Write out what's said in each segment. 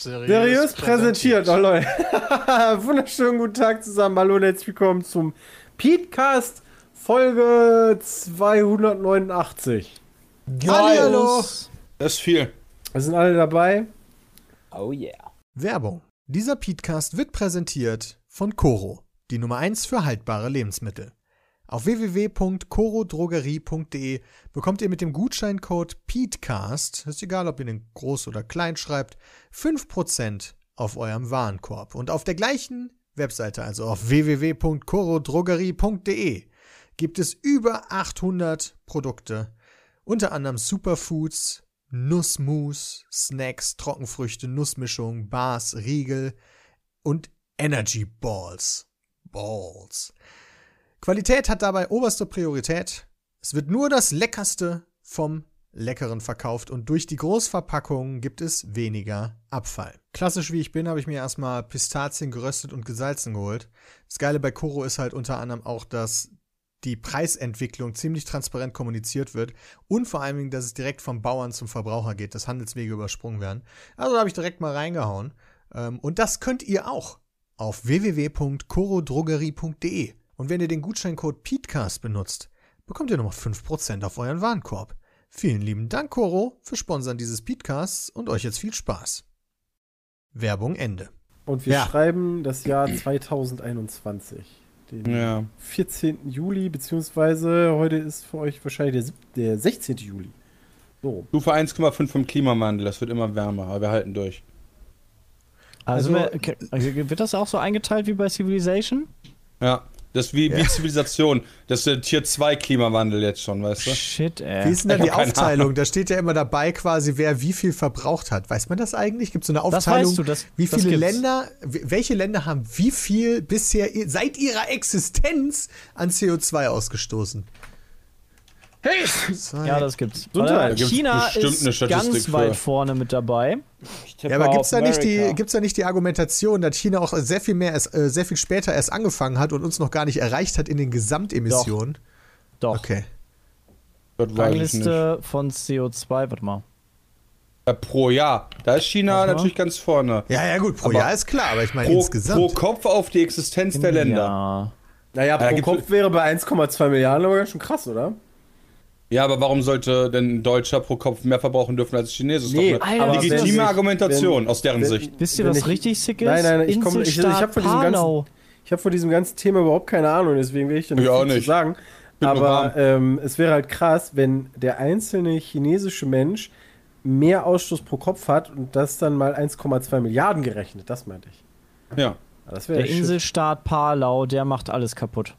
Seriös, Seriös präsentiert, oh Leute. Wunderschönen guten Tag zusammen. Hallo und herzlich willkommen zum Petecast Folge 289. Hallo. Das ist viel. Wir sind alle dabei. Oh yeah. Werbung. Dieser Petecast wird präsentiert von Coro, die Nummer 1 für haltbare Lebensmittel. Auf www.corodrogerie.de bekommt ihr mit dem Gutscheincode PETECAST, ist egal, ob ihr den groß oder klein schreibt, 5% auf eurem Warenkorb. Und auf der gleichen Webseite, also auf www.corodrogerie.de, gibt es über 800 Produkte, unter anderem Superfoods, Nussmus, Snacks, Trockenfrüchte, Nussmischung, Bars, Riegel und Energy Balls. Balls. Qualität hat dabei oberste Priorität. Es wird nur das Leckerste vom Leckeren verkauft und durch die Großverpackungen gibt es weniger Abfall. Klassisch wie ich bin, habe ich mir erstmal Pistazien geröstet und gesalzen geholt. Das Geile bei Koro ist halt unter anderem auch, dass die Preisentwicklung ziemlich transparent kommuniziert wird und vor allen Dingen, dass es direkt vom Bauern zum Verbraucher geht, dass Handelswege übersprungen werden. Also da habe ich direkt mal reingehauen. Ähm, Und das könnt ihr auch auf www.corodrogerie.de. Und wenn ihr den Gutscheincode PETECAST benutzt, bekommt ihr nochmal 5% auf euren Warenkorb. Vielen lieben Dank, Coro, für Sponsern dieses Podcasts und euch jetzt viel Spaß. Werbung Ende. Und wir Ja. schreiben das Jahr 2021. Den Ja. 14. Juli, beziehungsweise heute ist für euch wahrscheinlich der, der 16. Juli. So. Stufe 1,5 vom Klimawandel, das wird immer wärmer, aber wir halten durch. Also, Also- wir- okay, also wird das auch so eingeteilt wie bei Civilization? Ja. Das ist wie, wie Zivilisation. Das ist der Tier 2 Klimawandel jetzt schon, weißt du? Shit, ey. Wie ist denn da die Aufteilung? Da steht ja immer dabei quasi, wer wie viel verbraucht hat. Weiß man das eigentlich? Gibt es so eine Das Aufteilung? weißt du, das- wie das viele gibt's. Länder, welche Länder haben wie viel bisher seit ihrer Existenz an CO2 ausgestoßen? Hey! Ja, das gibt's. Äh, Da gibt's China ist ganz für. weit vorne mit dabei. Ja, aber gibt's da nicht die, gibt's da nicht die Argumentation, dass China auch sehr viel mehr, erst, äh, sehr viel später erst angefangen hat und uns noch gar nicht erreicht hat in den Gesamtemissionen? Doch. Okay. Das weiß ich nicht. Rangliste von CO2, warte mal. Ja, pro Jahr. Da ist China Aha. natürlich ganz vorne. Ja, ja, gut, pro Aber Jahr ist klar, aber ich meine insgesamt. pro Kopf auf die Existenz der Länder. Ja. Naja, pro Kopf wäre bei 1,2 Milliarden aber ganz schön krass, oder? Ja, aber warum sollte denn ein Deutscher pro Kopf mehr verbrauchen dürfen als ein Chinesisch? Nee, das ist Alter, doch eine aber legitime wenn- Argumentation wenn- aus deren wenn- Sicht. Wisst ihr, was ich- richtig sick ist? Nein, nein, ich komm- ich- ich hab Inselstaat von diesem ganzen-. Ich habe von diesem ganzen Thema überhaupt keine Ahnung, deswegen will ich da nicht Ich auch viel zu nicht. sagen. Bin Aber ähm, es wäre halt krass, wenn der einzelne chinesische Mensch mehr Ausstoß pro Kopf hat und das dann mal 1,2 Milliarden gerechnet. Das meinte ich. Ja. Ja, Das wäre Der Inselstaat Palau, der macht alles kaputt.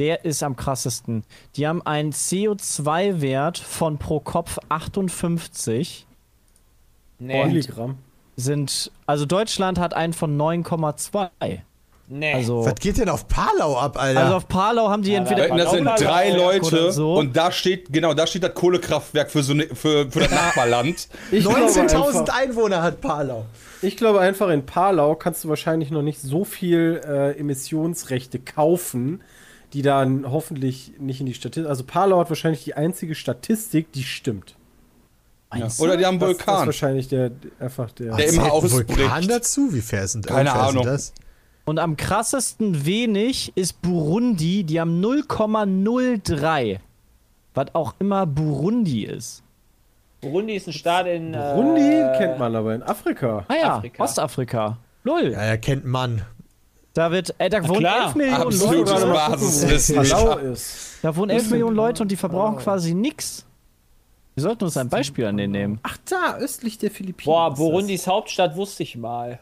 Der ist am krassesten. Die haben einen CO2-Wert von pro Kopf 58. Nee. Milligramm. Sind, also Deutschland hat einen von 9,2. nee. Also, Was geht denn auf Palau ab, Alter? also auf Palau haben die Ja, entweder. da- Das sind drei Leute so. und da steht, genau, da steht das Kohlekraftwerk für, so ne, für, für das Nachbarland. Ich glaube, 19.000 einfach, Einwohner hat Palau. ich glaube einfach, in Palau kannst du wahrscheinlich noch nicht so viel äh, Emissionsrechte kaufen, die dann hoffentlich nicht in die Statistik. Also Palau hat wahrscheinlich die einzige Statistik, die stimmt. Ja. Oder die haben Das, das ist Vulkan. wahrscheinlich der einfach der. Der immer ausbricht. Vulkan dazu? Wie fair sind, Keine fair Ahnung. Sind das? Und am krassesten wenig ist Burundi, die haben 0,03. Was auch immer Burundi ist. Burundi ist ein Staat in. Burundi äh, kennt man aber in Afrika. Ah ja, Afrika. Ostafrika. Lol. Ja, er kennt Mann. Da wird, äh, da wohnen klar. 11 Millionen Absolutes Leute. Basiswissen. Ist. Da wohnen 11 Millionen Leute und die verbrauchen quasi nix. Wir sollten uns ein Beispiel an denen nehmen. Ach da, östlich der Philippinen. Boah, Burundis Hauptstadt wusste ich mal.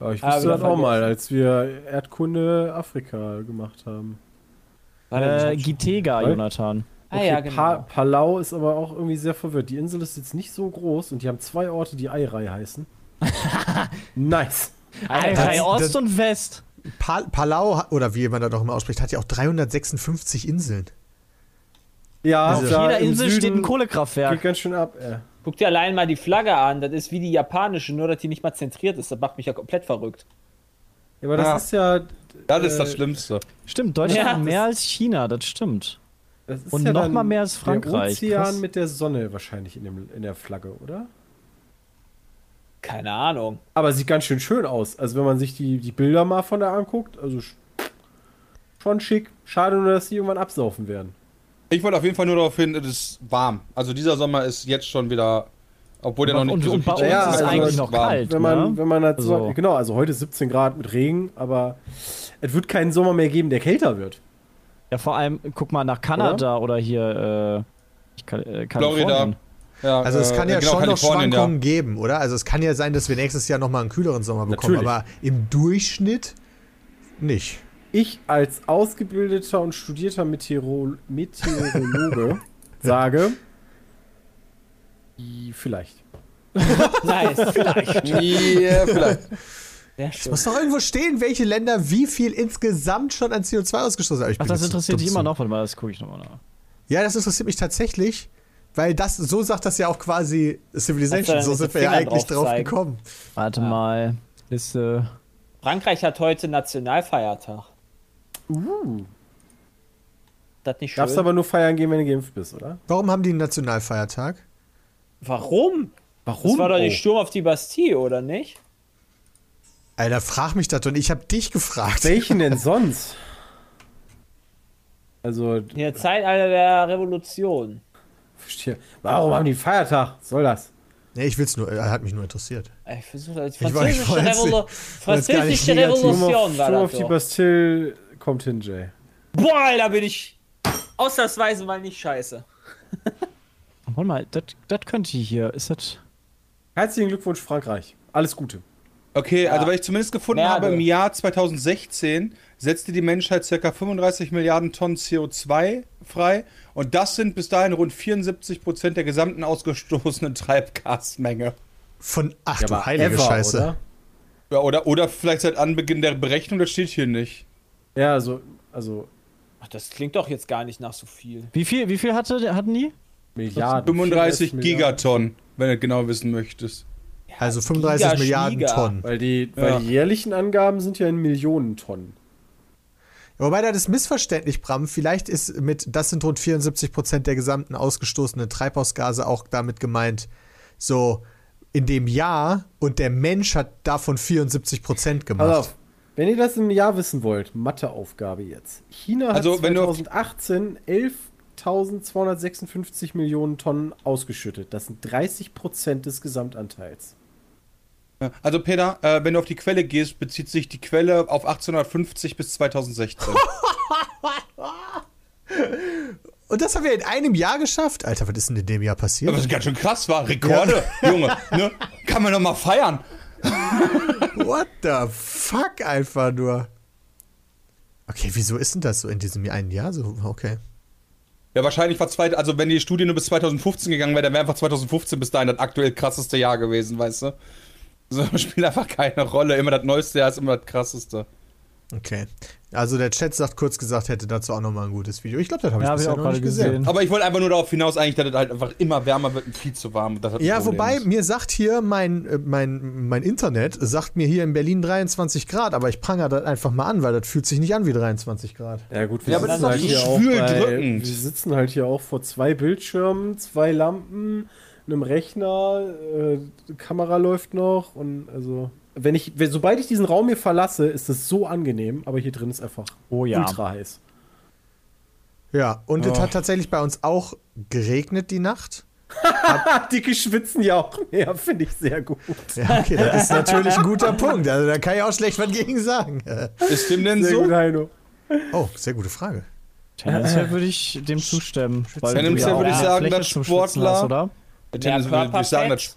Ja, ich Ah, wusste das auch mal, als wir Erdkunde Afrika gemacht haben. Äh? Gitega, Weil- Jonathan. Ah ja, genau. Pa Palau ist aber auch irgendwie sehr verwirrt. Die Insel ist jetzt nicht so groß und die haben zwei Orte, die Eirai heißen. nice. Das- Ost und West. Pa Palau, oder wie man das auch immer ausspricht, hat ja auch 356 Inseln. Ja, Auf da jeder Insel steht ein Süden Geht Kohlekraftwerk. ganz schön ab, ey. Guck dir allein mal die Flagge an. Das ist wie die japanische, nur dass die nicht mal zentriert ist. Das macht mich ja komplett verrückt. Ja, aber das Ja. ist ja. Das ist äh, das Schlimmste. Stimmt, Deutschland Ja, hat mehr als China, das stimmt. Das ist Und ja noch mal mehr als Frankreich. Der Krass. Ozean mit der Sonne wahrscheinlich in, dem, in der Flagge, oder? Keine Ahnung. Aber sieht ganz schön schön aus. Also wenn man sich die, die Bilder mal von da anguckt, also sch- schon schick. Schade nur, dass die irgendwann absaufen werden. Ich wollte auf jeden Fall nur darauf hin, es ist warm. Also dieser Sommer ist jetzt schon wieder, obwohl der noch nicht Und- so und bei uns ist hat, eigentlich es noch warm. kalt. Wenn man, ne? wenn man halt so, Also- genau, also heute ist 17 Grad mit Regen, aber es wird keinen Sommer mehr geben, der kälter wird. Ja, vor allem, guck mal nach Kanada oder, hier äh, äh, Florida. Ja, Also es äh, kann ja genau, schon noch Schwankungen geben, oder? Also es kann ja sein, dass wir nächstes Jahr nochmal einen kühleren Sommer bekommen, Natürlich. aber im Durchschnitt nicht. Ich als ausgebildeter und studierter Meteoro Meteorologe sage, i- vielleicht. Nice, vielleicht. Ja, ja, vielleicht. Es muss doch irgendwo stehen, welche Länder wie viel insgesamt schon an CO2 ausgestoßen haben. Ich Ach, das interessiert dich immer noch. Warte mal, das gucke ich nochmal nach. Ja, das interessiert mich tatsächlich, weil das, so sagt das ja auch quasi Civilization. So sind wir ja eigentlich drauf drauf gekommen. Warte mal. Liste. Frankreich hat heute Nationalfeiertag. Uh. Das nicht schön? Darfst aber nur feiern gehen, wenn du geimpft bist, oder? Warum haben die einen Nationalfeiertag? Warum? Warum? Das war doch Oh. der Sturm auf die Bastille, oder nicht? Alter, frag mich das und ich hab dich gefragt. Welchen denn sonst? Also, In der Zeitalter der Revolution. Verstehe. Warum haben die Feiertag? Was soll das? Nee, ich will's nur, er hat mich nur interessiert. Ich versuche das. Ich war- ich Französische, wollte jetzt Revolu nicht- wollte jetzt gar nicht Französische Revolution war Sturm auf das die. Bastille kommt hin, Jay. Boah, Alter, bin ich ausnahmsweise mal nicht scheiße. Warte mal, das das könnte hier. Ist das. Herzlichen Glückwunsch, Frankreich. Alles Gute. Okay, Ja. also weil ich zumindest gefunden Merde. habe, im Jahr 2016 setzte die Menschheit ca. 35 Milliarden Tonnen CO2 frei und das sind bis dahin rund 74 Prozent der gesamten ausgestoßenen Treibgasmenge. Von, ach Ja, du heilige ever, Scheiße. Oder? Ja, oder, oder vielleicht seit Anbeginn der Berechnung, das steht hier nicht. Ja, also, also Ach, das klingt doch jetzt gar nicht nach so viel. Wie viel, wie viel hatte, hatten die? Milliarden. 35 34 Milliarden. Gigaton, wenn du genau wissen möchtest. Also 35 Giga, Milliarden Schwieger. Tonnen. Weil die, Ja. weil die jährlichen Angaben sind ja in Millionen Tonnen. Wobei das ist missverständlich, Bram. Vielleicht ist mit, das sind rund 74 Prozent der gesamten ausgestoßenen Treibhausgase auch damit gemeint, so in dem Jahr und der Mensch hat davon 74 Prozent gemacht. Auf, wenn ihr das im Jahr wissen wollt, Matheaufgabe jetzt. China hat Also, wenn du auf- 2018 11.256 Millionen Tonnen ausgeschüttet. Das sind 30 Prozent des Gesamtanteils. Ja, Also Peter, äh, wenn du auf die Quelle gehst, bezieht sich die Quelle auf 1850 bis 2016. Und das haben wir in einem Jahr geschafft? Alter, was ist denn in dem Jahr passiert? Was ganz schön krass war. Rekorde, Junge. Ne? Kann man doch mal feiern. What the fuck einfach nur. Okay, wieso ist denn das so in diesem einen Jahr so? Okay. Ja, wahrscheinlich war zwei, also wenn die Studie nur bis 2015 gegangen wäre, dann wäre einfach 2015 bis dahin das aktuell krasseste Jahr gewesen, weißt du? So spielt einfach keine Rolle. Immer das neueste Jahr ist immer das krasseste. Okay. Also der Chat sagt kurz gesagt, hätte dazu auch nochmal ein gutes Video. Ich glaube, das habe ich Ja, hab ich bisher auch noch gerade nicht gesehen. gesehen. Aber ich wollte einfach nur darauf hinaus, eigentlich, dass es halt einfach immer wärmer wird und viel zu warm. Das hat ein Ja, wobei ist. mir sagt hier mein, äh, mein, mein Internet, sagt mir hier in Berlin 23 Grad, aber ich prangere das einfach mal an, weil das fühlt sich nicht an wie 23 Grad. Ja, gut, Ja, aber das ist doch so schwüldrückend. Wir sitzen halt hier auch vor zwei Bildschirmen, zwei Lampen, einem Rechner, äh, die Kamera läuft noch und also. Wenn ich, wenn, sobald ich diesen Raum hier verlasse, ist es so angenehm, aber hier drin ist einfach Oh ja. ultra heiß. Ja, und es Oh. hat tatsächlich bei uns auch geregnet die Nacht. Dicke schwitzen ja auch mehr, finde ich sehr gut. Ja, okay, das ist natürlich ein guter Punkt. Also da kann ich auch schlecht was gegen sagen. Ist dem denn Sehr so? gut, Heino. Oh, sehr gute Frage. Tendenziell würde ich dem zustimmen. Tendenziell würde ich sagen, dass Sportler- Hast, oder? Tendenziell würde ich sagen, dass,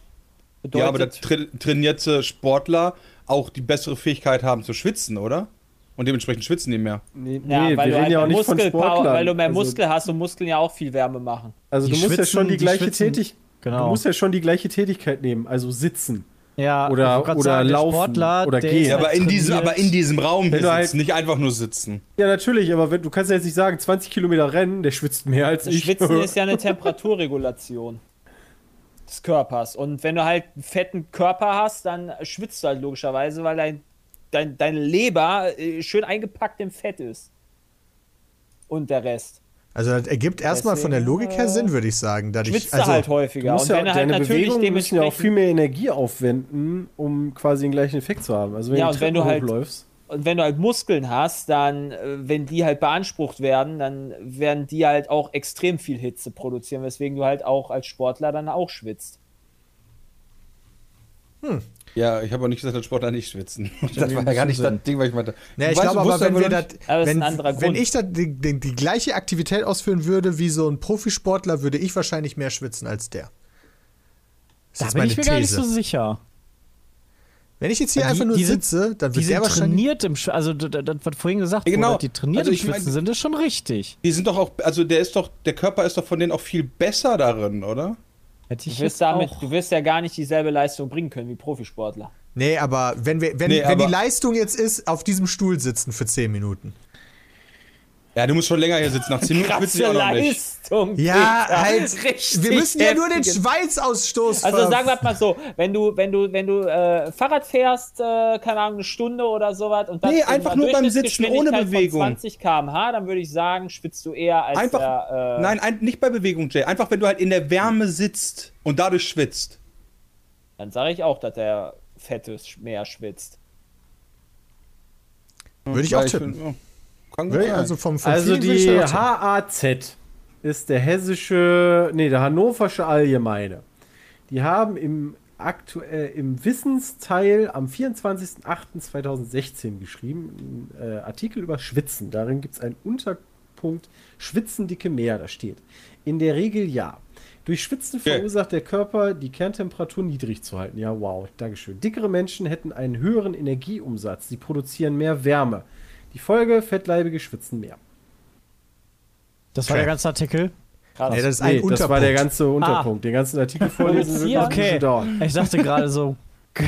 ja, aber dass tra trainierte Sportler auch die bessere Fähigkeit haben zu schwitzen, oder? Und dementsprechend schwitzen die mehr. Nee, Ja, nee weil wir du reden ja auch einfach nicht von Muskelpower, Sportlern. weil du mehr also, Muskel hast und Muskeln ja auch viel Wärme machen. Also Die du musst ja schon die die gleiche Tätigkeit. Genau. Du musst ja schon die gleiche Tätigkeit nehmen, also sitzen. Ja, Oder- oder sagen, laufen Sportler, oder der gehen. Ja, aber in, diesem, aber in diesem Raum sitzen, halt- nicht einfach nur sitzen. Ja, natürlich, aber wenn, du kannst ja jetzt nicht sagen, 20 Kilometer rennen, der schwitzt mehr als Das ich. Schwitzen ist ja eine Temperaturregulation des Körpers. Und wenn du halt einen fetten Körper hast, dann schwitzt du halt logischerweise, weil dein, dein, deine Leber äh, schön eingepackt im Fett ist. Und der Rest. Also das ergibt erstmal von der Logik her äh, Sinn, würde ich sagen. Dadurch, Schwitzt also, du halt Du häufiger. musst Und ja, wenn du halt deine natürlich Bewegungen müssen ja auch viel mehr Energie aufwenden, um quasi den gleichen Effekt zu haben. Also wenn Ja, du und wenn du halt- hochläufst. Und wenn du halt Muskeln hast, dann, äh, wenn die halt beansprucht werden, dann werden die halt auch extrem viel Hitze produzieren, weswegen du halt auch als Sportler dann auch schwitzt. Ja, ich habe auch nicht gesagt, dass Sportler nicht schwitzen. Das war ja gar nicht Sinn. das Ding, was ich meinte. Ja, ich glaube aber, wenn wir das, Aber das ist wenn, ein anderer wenn ich da die, die, die gleiche Aktivität ausführen würde wie so ein Profisportler, würde ich wahrscheinlich mehr schwitzen als der. Das Da ist bin meine ich mir gar nicht These. so sicher. Wenn ich jetzt hier Die- einfach nur die sind- sitze, dann Die wird der sind wahrscheinlich. trainiert im Sch also das, was vorhin gesagt Ja, genau. wurde, die trainiert Also im ich mein- Schwitzen sind, ist schon richtig. Die sind doch auch, also der ist doch, der Körper ist doch von denen auch viel besser darin, oder? Hätte ich Du wirst, damit, auch. du wirst ja gar nicht dieselbe Leistung bringen können wie Profisportler. Nee, aber wenn, wir, wenn, Nee, wenn die Leistung jetzt ist, auf diesem Stuhl sitzen für 10 Minuten. Ja, du musst schon länger hier sitzen. Nach 10 Minuten ich Krasse auch noch nicht. Leistung. Ja, Peter. halt. Richtig wir müssen ja nur den Schweißausstoß Also sagen wir mal so, wenn du, wenn du, wenn du äh, Fahrrad fährst, äh, keine Ahnung, eine Stunde oder sowas und dann Nee, in einfach nur beim Sitzen ohne Durchschnittsgeschwindigkeit Bewegung. Von 20 km/h, dann würde ich sagen, schwitzt du eher als Einfach, der, äh, nein, ein, nicht bei Bewegung, Jay. Einfach, wenn du halt in der Wärme sitzt und dadurch schwitzt. Dann sage ich auch, dass der Fette sch- mehr schwitzt. Würde ich auch tippen. Kann gut sein. Also vom, vom Also die. HAZ ist der hessische, nee, der hannoversche Allgemeine. Die haben im aktuell im Wissensteil am 24.08.2016 geschrieben, einen äh, Artikel über Schwitzen. Darin gibt es einen Unterpunkt Schwitzen dicke Meer, da steht. In der Regel ja. Durch Schwitzen Okay. verursacht der Körper, die Kerntemperatur niedrig zu halten. Ja, wow, Dankeschön. Dickere Menschen hätten einen höheren Energieumsatz. Sie produzieren mehr Wärme. Die Folge, fettleibige schwitzen mehr. Das war Okay. der ganze Artikel. Krass. Nee, das ist ein Nee, das war der ganze Unterpunkt. Den ganzen Artikel vorlesen bisschen Okay. dauern. Ich dachte gerade so.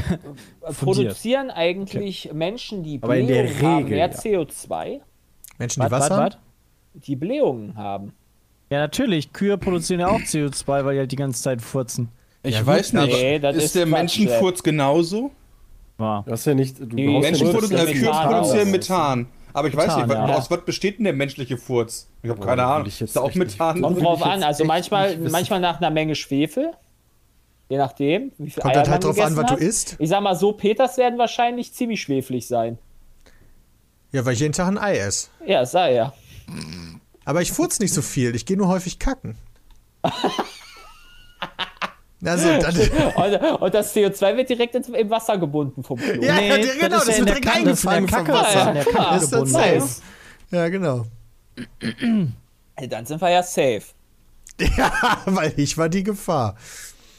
Produzieren eigentlich Menschen, die Aber in der Blähungen haben, Regel, mehr ja. CO2, Menschen, die Was, haben? die Blähungen haben? Ja, natürlich. Kühe produzieren ja auch CO2, weil die halt die ganze Zeit furzen. Ich Ja, weiß nicht. nee, das ist, ist der Quatsch, Menschenfurz genauso? War. Du hast ja nicht. Du Die brauchst Menschen ja nicht, äh, Kühe Methan produzieren. Methan. Aber ich weiß Methan, nicht, wa- ja. aus was besteht denn der menschliche Furz? Ich habe Boah, keine Ahnung. Ist da auch nicht Methan? Kommt drauf an, also manchmal, nicht manchmal nach einer Menge Schwefel. Je nachdem, wie viel Kommt Eier halt drauf an, was du isst? Ich sag mal so, Peters werden wahrscheinlich ziemlich schweflig sein. Ja, weil ich jeden Tag ein Ei esse. Ja, sei ja. Aber ich furz nicht so viel, ich gehe nur häufig kacken. Also, dann, Und, und das CO2 wird direkt ins, im Wasser gebunden vom Klo. Ja, Nee, die- genau, das ja in wird direkt das eingefangen vom Kacke, Wasser. das Ja, Kacke ist das safe? Ja, genau. Dann sind wir ja safe. Ja, weil ich war die Gefahr.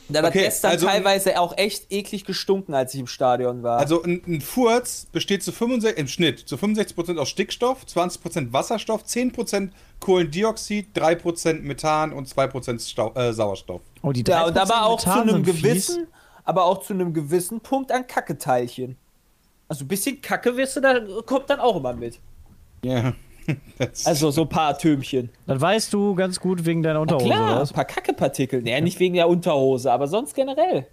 Da hat Okay, gestern also- teilweise auch echt eklig gestunken, als ich im Stadion war. Also ein, ein Furz besteht zu 65, im Schnitt zu 65% aus Stickstoff, 20% Wasserstoff, 10% Kohlendioxid, 3% Methan und 2% Stau äh, Sauerstoff. Oh, die ja, und 3% aber auch zu Methan einem sind fies. gewissen, aber auch zu einem gewissen Punkt an Kacketeilchen. Also ein bisschen Kacke wirst du, da kommt dann auch immer mit. Ja. Das- Also so ein paar Atömchen. Das weißt du ganz gut wegen deiner Na Unterhose. klar, oder ein paar Kackepartikel. Naja, nicht wegen der Unterhose, aber sonst generell.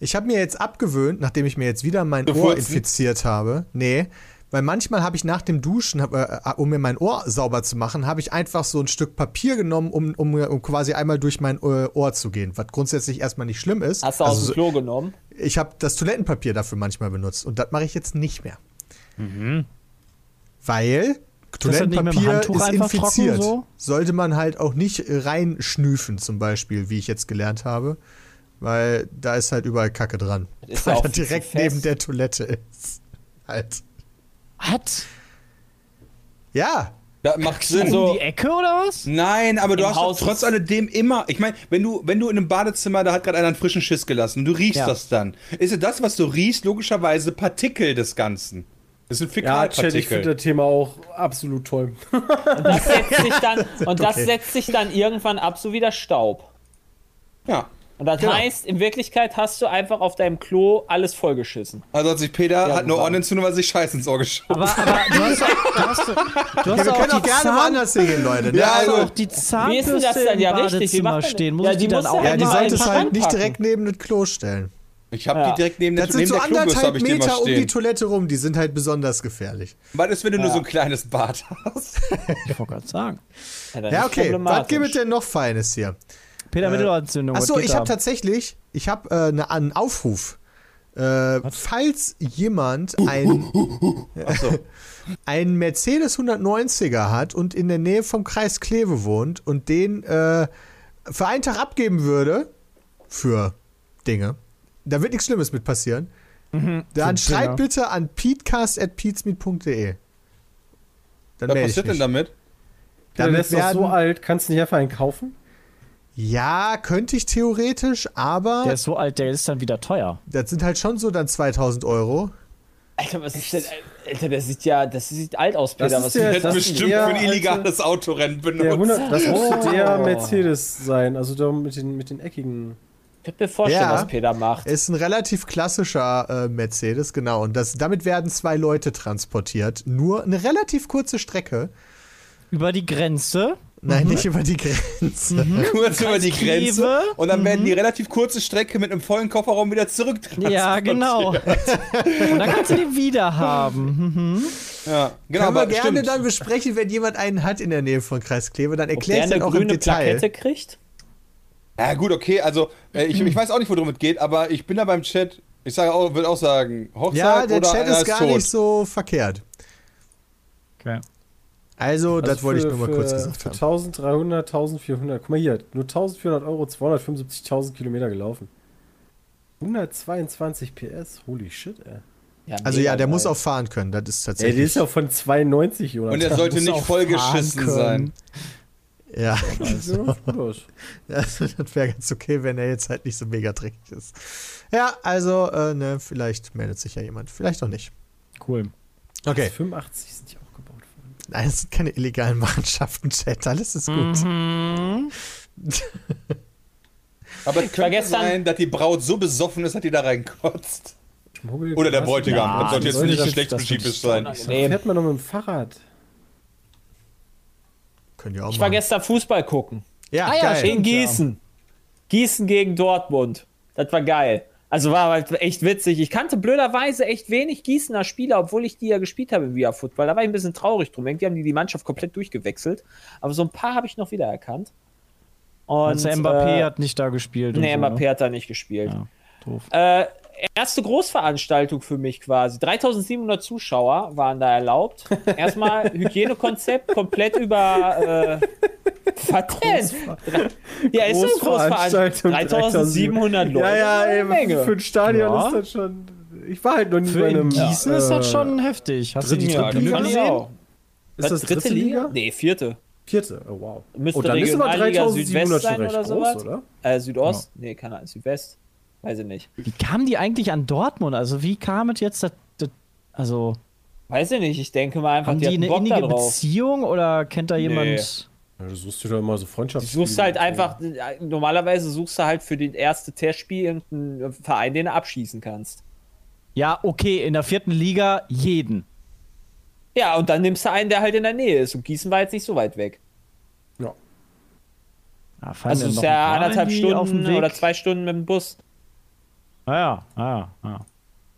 Ich habe mir jetzt abgewöhnt, nachdem ich mir jetzt wieder mein Zu Ohr infiziert habe. Nee, weil manchmal habe ich nach dem Duschen, hab, äh, um mir mein Ohr sauber zu machen, habe ich einfach so ein Stück Papier genommen, um, um, um quasi einmal durch mein äh, Ohr zu gehen, was grundsätzlich erstmal nicht schlimm ist. Hast du aus Also dem so- Klo genommen? ich habe das Toilettenpapier dafür manchmal benutzt und das mache ich jetzt nicht mehr. Weil Toilettenpapier ist trocken infiziert. so? Sollte man halt auch nicht reinschnüfen, zum Beispiel, wie ich jetzt gelernt habe. Weil da ist halt überall Kacke dran. ist weil er direkt fest. neben der Toilette ist. Halt. Was? Ja. Ja, macht Sinn. Also- Um die Ecke oder was? Nein, aber du Im hast Haus trotz alledem immer, ich meine, wenn du, wenn du in einem Badezimmer, da hat gerade einer einen frischen Schiss gelassen und du riechst Ja. das dann, ist ja das, was du riechst, logischerweise Partikel des Ganzen. Das sind Ja, Chat, ich finde das Thema auch absolut toll. Das setzt sich dann, und das okay. setzt sich dann irgendwann ab, so wie der Staub. Ja. Und das Genau. heißt, in Wirklichkeit hast du einfach auf deinem Klo alles vollgeschissen. Also hat sich Peter, Ja, hat nur super. Ohrenentzündung, weil er sich Scheiß ins Ohr geschoben Aber, aber du hast, doch- du hast, doch- du hast Ja, wir doch können auch die gerne woanders hingehen, Leute. Ne? Ja, also, also- auch die Wie ist denn Zahnbürste das denn? Ja, im richtig. Badezimmer man- stehen. Muss Ja, die die dann auch du ja, die du halt nicht direkt neben das Klo stellen. Ich habe Ja. die direkt neben, der, Das sind neben so der anderthalb habe ich die immer Meter um die. Toilette rum, die sind halt besonders gefährlich. Was ist, wenn du nur Ja. so ein kleines Bad hast? Ich wollte gerade sagen. Ja, Ja, okay, was gibt es denn noch Feines hier? Peter Mittelohrentzündung. Achso, ich habe tatsächlich, ich habe äh, ne, einen Aufruf. Äh, falls jemand ein, einen Mercedes 190er hat und in der Nähe vom Kreis Kleve wohnt und den äh, für einen Tag abgeben würde, für Dinge, da wird nichts Schlimmes mit passieren, dann für schreibt Dinger. bitte an peatcast.peatsmeet.de. Dann Was passiert denn damit? Peter, der Damit ist doch so werden- alt, kannst du nicht einfach einen kaufen? Ja, könnte ich theoretisch, aber Der ist so alt, der ist dann wieder teuer. das sind halt schon so dann 2000 Euro. Alter, was ist denn? Alter, der sieht ja, das sieht alt aus, Das Peter. ist was der- das das? ist bestimmt eher für ein illegales Autorennen Der benutzt. 100, das müsste Oh. der Mercedes sein, also der mit den, mit den eckigen. Ich könnte mir vorstellen, Ja. was Peter macht. Ist ein relativ klassischer äh, Mercedes, genau. Und das, damit werden zwei Leute transportiert. Nur eine relativ kurze Strecke. Über die Grenze. Nein, nicht über die Grenze. kurz über die. Grenze und dann werden die relativ kurze Strecke mit einem vollen Kofferraum wieder zurück. Ja, genau. Und dann kannst du den wieder haben. Mhm. Ja, genau, Können wir aber gerne stimmt. dann besprechen, wenn jemand einen hat in der Nähe von Kreis Kleve. Dann der ich dann eine auch im grüne Detail. Plakette kriegt? Ja, gut, okay, also äh, ich, ich weiß auch nicht, worum es geht, aber ich bin da beim Chat. Ich sage auch, würde auch sagen, Hochzeit Ja, der oder Chat einer ist gar tot. nicht so verkehrt. Okay. Also, das Also wollte ich für- nur mal für, kurz gesagt Für haben. 1300, 1400. Guck mal hier, nur 1400 Euro, 275.000 Kilometer gelaufen. 122 PS, holy shit, ey. Also ja, der geil. muss auch fahren können. Das ist Ey, tatsächlich. die ist ja von 92, oder? Und er sollte muss nicht auch vollgeschissen fahren sein. Ja, also, das wäre ganz okay, wenn er jetzt halt nicht so mega dreckig ist. Ja, also, äh, ne, vielleicht meldet sich ja jemand. Vielleicht auch nicht. Cool. Okay. 85 sind die auch gebaut worden. Nein, es sind keine illegalen Machenschaften, Chat. Alles ist gut. Mhm. Aber es gestern- sein, dass die Braut so besoffen ist, dass die da reinkotzt. Oder der? Bräutigam. Ja, das sollte jetzt nicht das- geschlechtsspezifisch das- sein. Unangenehm. fährt man doch mit dem Fahrrad. Können ja auch Ich war machen. gestern Fußball gucken. Ja, Ah ja. In Gießen. Gießen gegen Dortmund. Das war geil. Also war halt echt witzig. Ich kannte blöderweise echt wenig Gießener Spieler, obwohl ich die ja gespielt habe im Via Football. Da war ich ein bisschen traurig drum. Irgendwie haben die die Mannschaft komplett durchgewechselt. Aber so ein paar habe ich noch wiedererkannt. Und Also Mbappé äh, hat nicht da gespielt. Nee, so, Mbappé ne? hat da nicht gespielt. Ja, doof. Äh, erste Großveranstaltung für mich quasi. 3700 Zuschauer waren da erlaubt. Erstmal Hygienekonzept komplett über. Äh, was denn? Ja, ist eine Großveranstaltung. 3700 Leute. Ja, ja, das Menge. für ein Stadion Ja. ist das schon. Ich war halt noch nie Für bei in einem. Gießen ist das äh, schon heftig. Hast du die Ja, dritte das Liga gesehen? auch. Ist das dritte Liga? Nee, vierte. Vierte, oh wow. Müsste oh, dann ist aber Regionalliga 3700 Südwest sein schon recht oder groß, sowas. oder? Äh, Südost? Nee, keine Ahnung. Südwest? Weiß ich nicht. Wie kamen die eigentlich an Dortmund? Also wie kam es jetzt, dass, dass, also Weiß ich nicht. Ich denke mal einfach, haben die, die eine Bock innige. Beziehung oder kennt da jemand? Ja, du suchst dir doch immer so Du Freundschaftsspiele. suchst halt einfach, normalerweise suchst du halt für das erste Testspiel irgendeinen Verein, den du abschießen kannst. Ja, okay, in der vierten Liga jeden. Ja, und dann nimmst du einen, der halt in der Nähe ist. Und Gießen war jetzt nicht so weit weg. Ja. Fallen Also es ist ja anderthalb Stunden oder zwei Stunden mit dem Bus. Ah ja, ah ja, ah ja.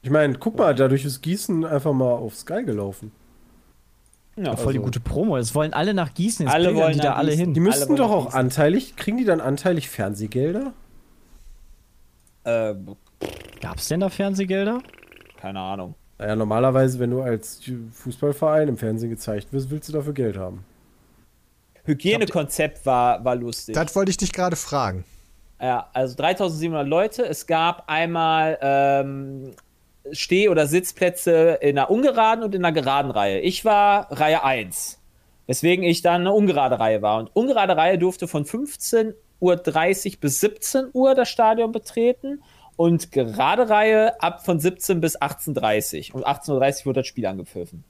Ich meine, guck mal, dadurch ist Gießen einfach mal auf Sky gelaufen. Ja, Voll die Also- gute Promo. Es wollen alle nach Gießen, jetzt Alle wollen die da nach alle Gießen. hin. Die müssten doch auch Gießen. anteilig, kriegen die dann anteilig Fernsehgelder? äh, Gab's denn da Fernsehgelder? keine Ahnung. Naja, normalerweise, wenn du als Fußballverein im Fernsehen gezeigt wirst, willst du dafür Geld haben. Hygienekonzept war, war lustig. Das wollte ich dich gerade fragen. Ja, also 3700 Leute. Es gab einmal ähm, Steh- oder Sitzplätze in der ungeraden und in der geraden Reihe. Ich war Reihe 1, weswegen ich dann eine ungerade Reihe war. Und ungerade Reihe durfte von 15.30 Uhr bis 17 Uhr das Stadion betreten und gerade Reihe ab von 17 bis 18.30 Uhr. Und 18.30 Uhr wurde das Spiel angepfiffen.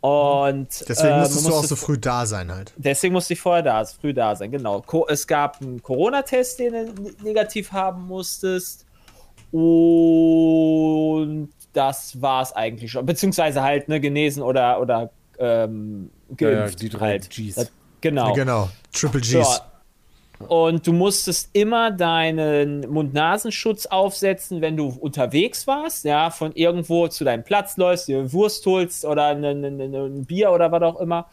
Und Deswegen äh, musstest du auch so früh da sein halt. Deswegen musste ich vorher da, früh da sein, genau. Co es gab einen Corona-Test, den du ne- negativ haben musstest. Und das war es eigentlich schon. Beziehungsweise halt, ne, genesen oder, oder ähm, Ja, ja, geimpft. die drei halt. Gs. Das, genau. Genau. Triple So. Und du musstest immer deinen Mund-Nasenschutz aufsetzen, wenn du unterwegs warst, ja, von irgendwo zu deinem Platz läufst, dir Wurst holst oder ein, ein, ein, ein Bier oder was auch immer,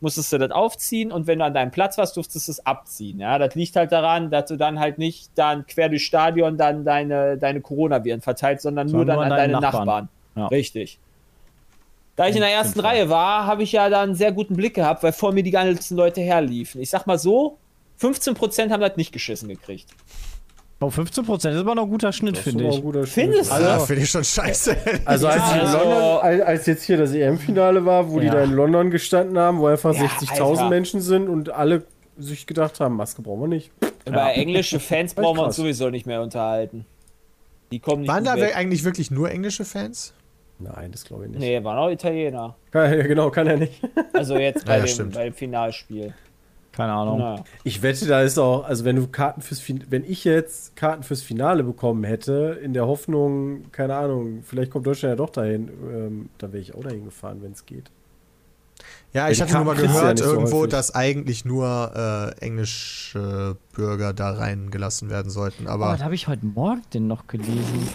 musstest du das aufziehen und wenn du an deinem Platz warst, durftest du es abziehen, ja. Das liegt halt daran, dass du dann halt nicht dann quer durchs Stadion dann deine, deine Coronaviren verteilt, sondern nur Sondern dann nur an an deine Nachbarn. Nachbarn. Ja. Richtig. Da ich in der ersten Reihe war, habe ich ja dann einen sehr guten Blick gehabt, weil vor mir die ganzen Leute herliefen. Ich sag mal so, 15% haben das nicht geschissen gekriegt. Oh, 15 Prozent ist aber noch ein guter Schnitt, Das ist finde aber ich. ein guter Findest Schnitt. du? Ja, finde ich schon scheiße. Also als, Ja, die also- London, als als jetzt hier das EM-Finale war, wo die Ja. da in London gestanden haben, wo einfach Ja, 60.000 Alter. Menschen sind und alle sich gedacht haben, Maske brauchen wir nicht. Über englische Fans brauchen wir uns sowieso nicht mehr unterhalten. Die kommen nicht Waren da weg. eigentlich wirklich nur englische Fans? Nein, das glaube ich nicht. Nee, waren auch Italiener. Kann, ja, genau, kann er nicht. Also jetzt bei, Ja, ja, dem, bei dem Finalspiel. Keine Ahnung. Naja. Ich wette, da ist auch, also wenn du Karten fürs Fin wenn ich jetzt Karten fürs Finale bekommen hätte, in der Hoffnung, keine Ahnung, vielleicht kommt Deutschland ja doch dahin, ähm, dann wäre ich auch dahin gefahren, wenn es geht. Ja, ich hatte nur mal ja gehört so irgendwo, häufig. dass eigentlich nur äh, englische Bürger da reingelassen werden sollten. Oh, Aber was habe ich heute Morgen denn noch gelesen?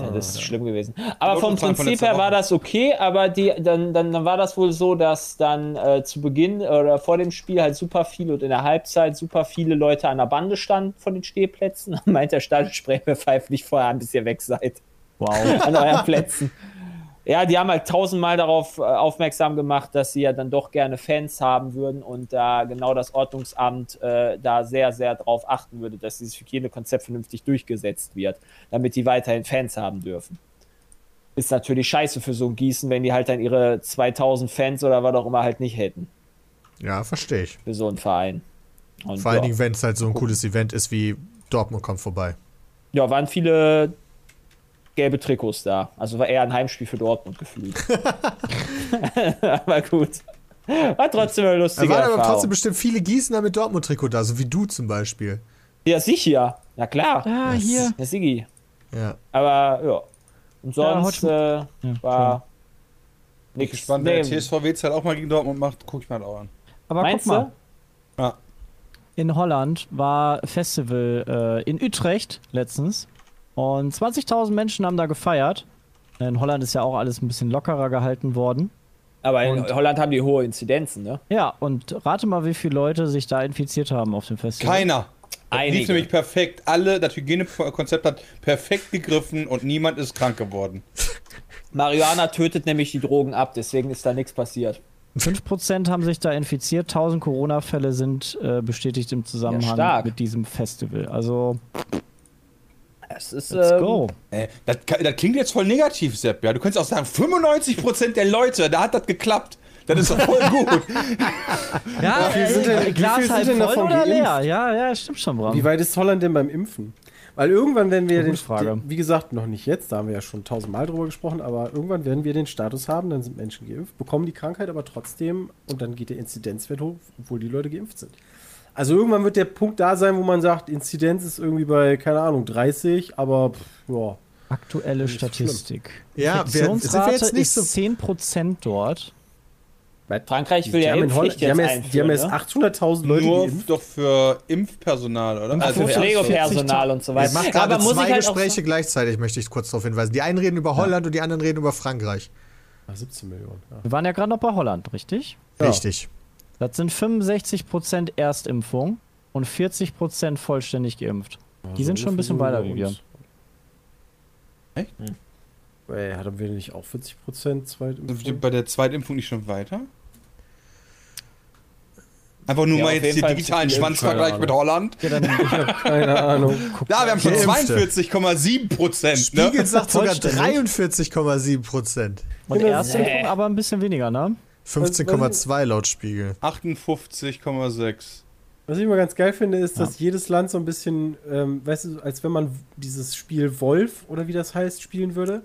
Ja, das ist schlimm gewesen. Aber vom Prinzip her war das okay, aber die, dann, dann, dann war das wohl so, dass dann äh, zu Beginn oder vor dem Spiel halt super viele und in der Halbzeit super viele Leute an der Bande standen von den Stehplätzen. Meint der Stadionsprecher, wir pfeifen nicht vorher an, bis ihr weg seid. Wow. an euren Plätzen. Ja, die haben halt tausendmal darauf äh, aufmerksam gemacht, dass sie ja dann doch gerne Fans haben würden und da genau das Ordnungsamt äh, da sehr, sehr drauf achten würde, dass dieses Hygienekonzept vernünftig durchgesetzt wird, damit die weiterhin Fans haben dürfen. Ist natürlich scheiße für so ein Gießen, wenn die halt dann ihre 2000 Fans oder was auch immer halt nicht hätten ja, verstehe ich. für so einen Verein. Und Vor allen. Dingen, wenn es halt so ein cooles Event ist wie Dortmund kommt vorbei. ja, waren viele gelbe Trikots da. Also war eher ein Heimspiel für Dortmund gefühlt. aber gut. War trotzdem eine Da lustige waren aber trotzdem bestimmt viele Gießener mit Dortmund-Trikot da, so wie du zum Beispiel. ja, sicher. Na klar. Ah, hier. Der Sigi. Ja. Aber ja. Und sonst heute- äh, Ja, war Bin nichts. gespannt, wenn der TSV Wetzel auch mal gegen Dortmund macht, gucke ich mir das auch an. Aber Meinst guck mal, du? Ja. in Holland war Festival äh, in Utrecht letztens und 20.000 Menschen haben da gefeiert. In Holland ist ja auch alles ein bisschen lockerer gehalten worden. Aber in Und- Holland haben die hohe Inzidenzen, ne? Ja, und rate mal, wie viele Leute sich da infiziert haben auf dem Festival. Keiner. Das lief Einige. nämlich perfekt. Alle, das Hygienekonzept hat perfekt gegriffen und niemand ist krank geworden. Marihuana tötet nämlich die Drogen ab, deswegen ist da nichts passiert. 5% haben sich da infiziert, 1000 Corona-Fälle sind äh, bestätigt im Zusammenhang stark. mit diesem Festival. Also, Es ist, let's ähm, go. Äh, das, ka- das klingt jetzt voll negativ, Sepp. Ja, du könntest auch sagen, 95% der Leute, da hat das geklappt. Das ist doch voll gut. Ja, viel sind denn- wie Glas viel sind halb denn voll davon oder leer? geimpft? Ja, ja, stimmt schon, Bram. Wie weit ist Holland denn beim Impfen? Weil irgendwann werden wir den, Frage. den, wie gesagt, noch nicht jetzt, da haben wir ja schon tausendmal drüber gesprochen, aber irgendwann werden wir den Status haben, dann sind Menschen geimpft, bekommen die Krankheit aber trotzdem und dann geht der Inzidenzwert hoch, obwohl die Leute geimpft sind. Also irgendwann wird der Punkt da sein, wo man sagt, Inzidenz ist irgendwie bei, keine Ahnung, 30, aber pff, ja. Aktuelle Statistik. Ja, wir- sind wir Infektionsrate jetzt nicht ist so- 10% dort. Frankreich will Die ja Impfpflicht die haben jetzt die haben jetzt einführen, 800.000 Leute Nur doch für Impfpersonal, oder? Also Für Pflegepersonal und so weiter. macht Aber gerade ich zwei halt Gespräche gleichzeitig, möchte ich kurz darauf hinweisen. Die einen reden über Holland und die anderen reden über Frankreich. Ach, 17 Millionen. Ja. Wir waren ja gerade noch bei Holland, richtig? Ja. Richtig. Das sind 65% Erstimpfung und 40% vollständig geimpft. Die sind schon ein bisschen weiter wie wir. Echt? Ey, hatten wir nicht auch 40 Prozent Zweitimpfung? bei der Zweitimpfung nicht schon weiter? Einfach nur Ja, mal jetzt den digitalen Schwanzvergleich mit Holland. Ja, dann Keine Ahnung. Ja, wir haben schon Geimpfte. 42,7 Prozent. Spiegel Ne? sagt sogar Vollständig. 43,7 Prozent. und Genau. Erstimpfung aber ein bisschen weniger, ne? 15,2 laut Spiegel. 58,6. Was ich immer ganz geil finde, ist, dass jedes Land so ein bisschen, ähm, weißt du, als wenn man dieses Spiel Wolf oder wie das heißt, spielen würde.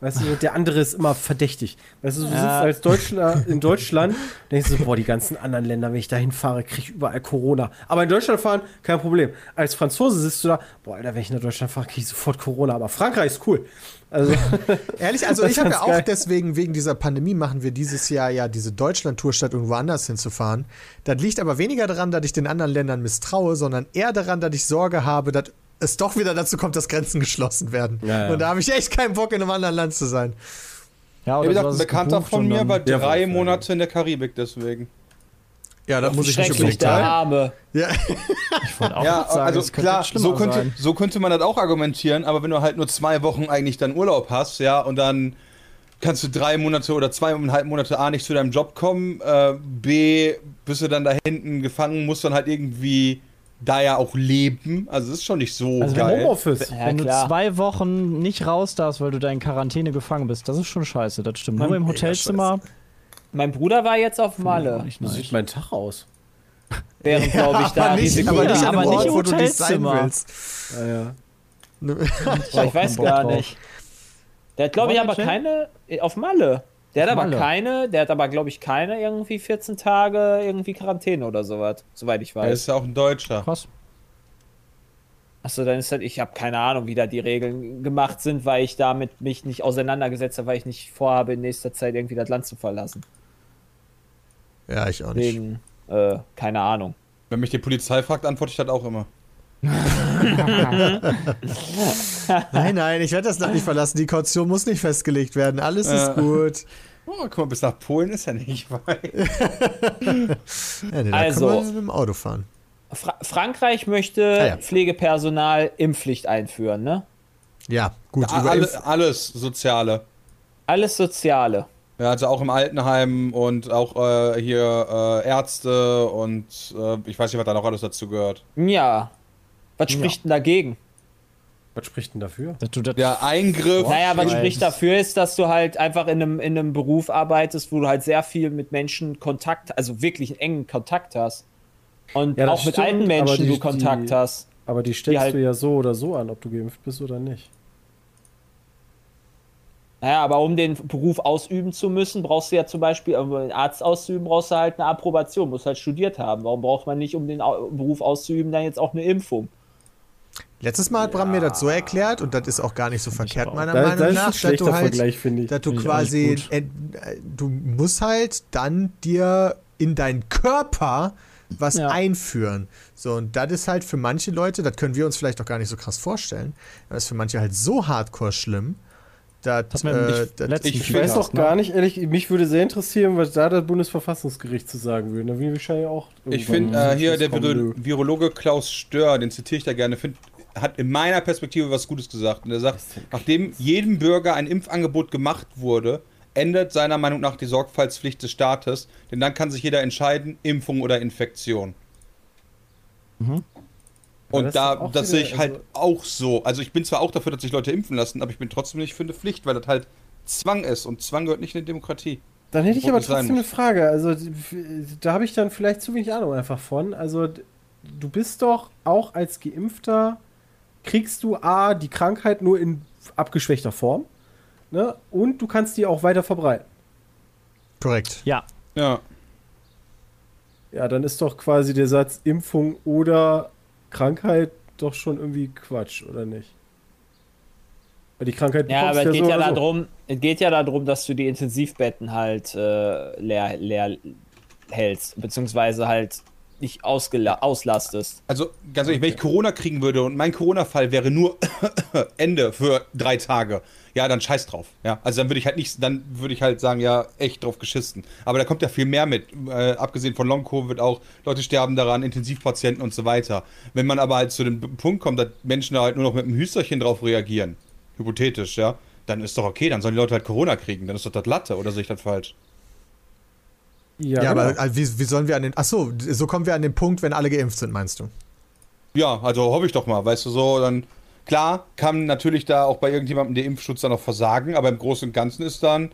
Weißt du, der andere ist immer verdächtig. Weißt du, du sitzt Ja. als Deutschler in Deutschland, denkst du, so, boah, die ganzen anderen Länder, wenn ich da hinfahre, kriege ich überall Corona. Aber in Deutschland fahren, kein Problem. Als Franzose sitzt du da, boah, Alter, wenn ich nach Deutschland fahre, kriege ich sofort Corona. Aber Frankreich ist cool. Also, Ehrlich, also ich habe ja auch geil. deswegen, wegen dieser Pandemie, machen wir dieses Jahr ja diese Deutschland-Tour statt irgendwo anders hinzufahren. Das liegt aber weniger daran, dass ich den anderen Ländern misstraue, sondern eher daran, dass ich Sorge habe, dass es doch wieder dazu kommt, dass Grenzen geschlossen werden. Ja, ja. Und da habe ich echt keinen Bock, in einem anderen Land zu sein. Ja, Wie oder gesagt, du hast ein Bekannter von mir war Ja, drei. Monate in der Karibik deswegen. Ja, das muss ich nicht unbedingt der. Arme. Ja. Ich wollte auch Ja, sagen, also es könnte klar, so könnte, sein. so könnte man das auch argumentieren, aber wenn du halt nur zwei Wochen eigentlich dann Urlaub hast, ja, und dann kannst du drei Monate oder zweieinhalb Monate A nicht zu deinem Job kommen, äh, B bist du dann da hinten gefangen, musst dann halt irgendwie da ja auch leben. Also das ist schon nicht so also geil. Homeoffice. Ja, Wenn klar. du zwei Wochen nicht raus darfst, weil du da in Quarantäne gefangen bist, das ist schon scheiße, das stimmt. Nur Mann, im Hotelzimmer. Mein Bruder war jetzt auf Malle, Wie nice. sieht mein Tag aus? während, glaube ich, da aber nicht, Risiko aber nicht Ja, aber einem nicht Ort, im wo du nicht sein Hotelzimmer. willst. Ja, ja. Ja, ich weiß gar drauf. nicht. Der hat, glaube ich, aber keine. Auf Malle. Der hat Auf aber Malle. keine, der hat aber, glaube ich, keine irgendwie 14 Tage irgendwie Quarantäne oder sowas, soweit ich Er weiß. ist ja auch ein Deutscher. Krass. Achso, dann ist halt, ich habe keine Ahnung, wie da die Regeln gemacht sind, weil ich damit mich nicht auseinandergesetzt habe, weil ich nicht vorhabe, in nächster Zeit irgendwie das Land zu verlassen. Ja, ich auch nicht. Wegen, äh, keine Ahnung. Wenn mich die Polizei fragt, antworte ich das auch immer. Nein, nein, ich werde das Land nicht verlassen. Die Kaution muss nicht festgelegt werden. Alles ist Äh. gut. Oh, guck mal, bis nach Polen ist ja nicht weit. Ja, nee, da Also- können wir mit dem Auto fahren. Fra Frankreich möchte Ah, ja. Pflegepersonal Impfpflicht einführen, ne? Ja, gut. Ja, über alle, alles Soziale. Alles Soziale. Ja, also auch im Altenheim und auch äh, hier äh, Ärzte und äh, ich weiß nicht, was da noch alles dazu gehört. Ja. Was spricht denn dagegen? Was spricht denn dafür? Dass du das Der Eingriff. Naja, was spricht dafür ist, dass du halt einfach in einem, in einem Beruf arbeitest, wo du halt sehr viel mit Menschen Kontakt, also wirklich einen engen Kontakt hast. Und Ja, auch mit stimmt, alten aber Menschen die- du Kontakt die- hast. Aber die stellst halt- du ja so oder so an, ob du geimpft bist oder nicht. Naja, aber um den Beruf ausüben zu müssen, brauchst du ja zum Beispiel, um den Arzt auszuüben, brauchst du halt eine Approbation, musst halt studiert haben. Warum braucht man nicht, um den Beruf auszuüben, dann jetzt auch eine Impfung? Letztes Mal hat Bram mir das so erklärt und das ist auch gar nicht so verkehrt, meiner Da, Meinung da ist nach, ein dass schlechter du halt, Vergleich, finde ich. dass du quasi, äh, du musst halt dann dir in deinen Körper was Ja. einführen. So, und das ist halt für manche Leute, das können wir uns vielleicht auch gar nicht so krass vorstellen, aber das ist für manche halt so hardcore schlimm, man äh, ich weiß auch gar nicht, ehrlich, mich würde sehr interessieren, was da das Bundesverfassungsgericht zu sagen würde. Da bin ich wahrscheinlich auch. Ich finde, äh, hier der Viro. Virologe Klaus Stör, den zitiere ich da gerne, find, hat in meiner Perspektive was Gutes gesagt. Und er sagt, nachdem jedem Bürger ein Impfangebot gemacht wurde, endet seiner Meinung nach die Sorgfaltspflicht des Staates, denn dann kann sich jeder entscheiden, Impfung oder Infektion. Aber Und das da, das sehe ich halt also- auch so. Also ich bin zwar auch dafür, dass sich Leute impfen lassen, aber ich bin trotzdem nicht für eine Pflicht, weil das halt Zwang ist und Zwang gehört nicht in die Demokratie. Dann hätte ich aber trotzdem eine. Frage. Also, da habe ich dann vielleicht zu wenig Ahnung einfach von. Also, du bist doch auch als Geimpfter, kriegst du A, die Krankheit nur in abgeschwächter Form. Ne? Und du kannst die auch weiter verbreiten. korrekt. Ja, Ja. Ja, dann ist doch quasi der Satz Impfung oder Krankheit doch schon irgendwie Quatsch, oder nicht? Weil die Krankheit Ja, aber es geht so ja so. darum, es geht ja darum, dass du die Intensivbetten halt äh, leer, leer hältst, beziehungsweise halt nicht auslastest. Also ganz ehrlich, wenn ich Corona kriegen würde und mein Corona-Fall wäre nur Ende für drei Tage, ja, dann scheiß drauf. Ja, also dann würde ich halt nicht, dann würde ich halt sagen, ja, echt drauf geschissen. Aber da kommt ja viel mehr mit. Äh, abgesehen von Long-Covid auch, Leute sterben daran, Intensivpatienten und so weiter. Wenn man aber halt zu dem Punkt kommt, dass Menschen da halt nur noch mit einem Hüsterchen drauf reagieren, hypothetisch, ja, dann ist doch okay, dann sollen die Leute halt Corona kriegen, dann ist doch das Latte, oder sehe ich das falsch? Ja, Ja, genau. aber äh, wie, wie sollen wir an den. Achso, so kommen wir an den Punkt, wenn alle geimpft sind, meinst du? Ja, also hoffe ich doch mal, weißt du so, dann klar kann natürlich da auch bei irgendjemandem der Impfschutz dann noch versagen, aber im Großen und Ganzen ist dann,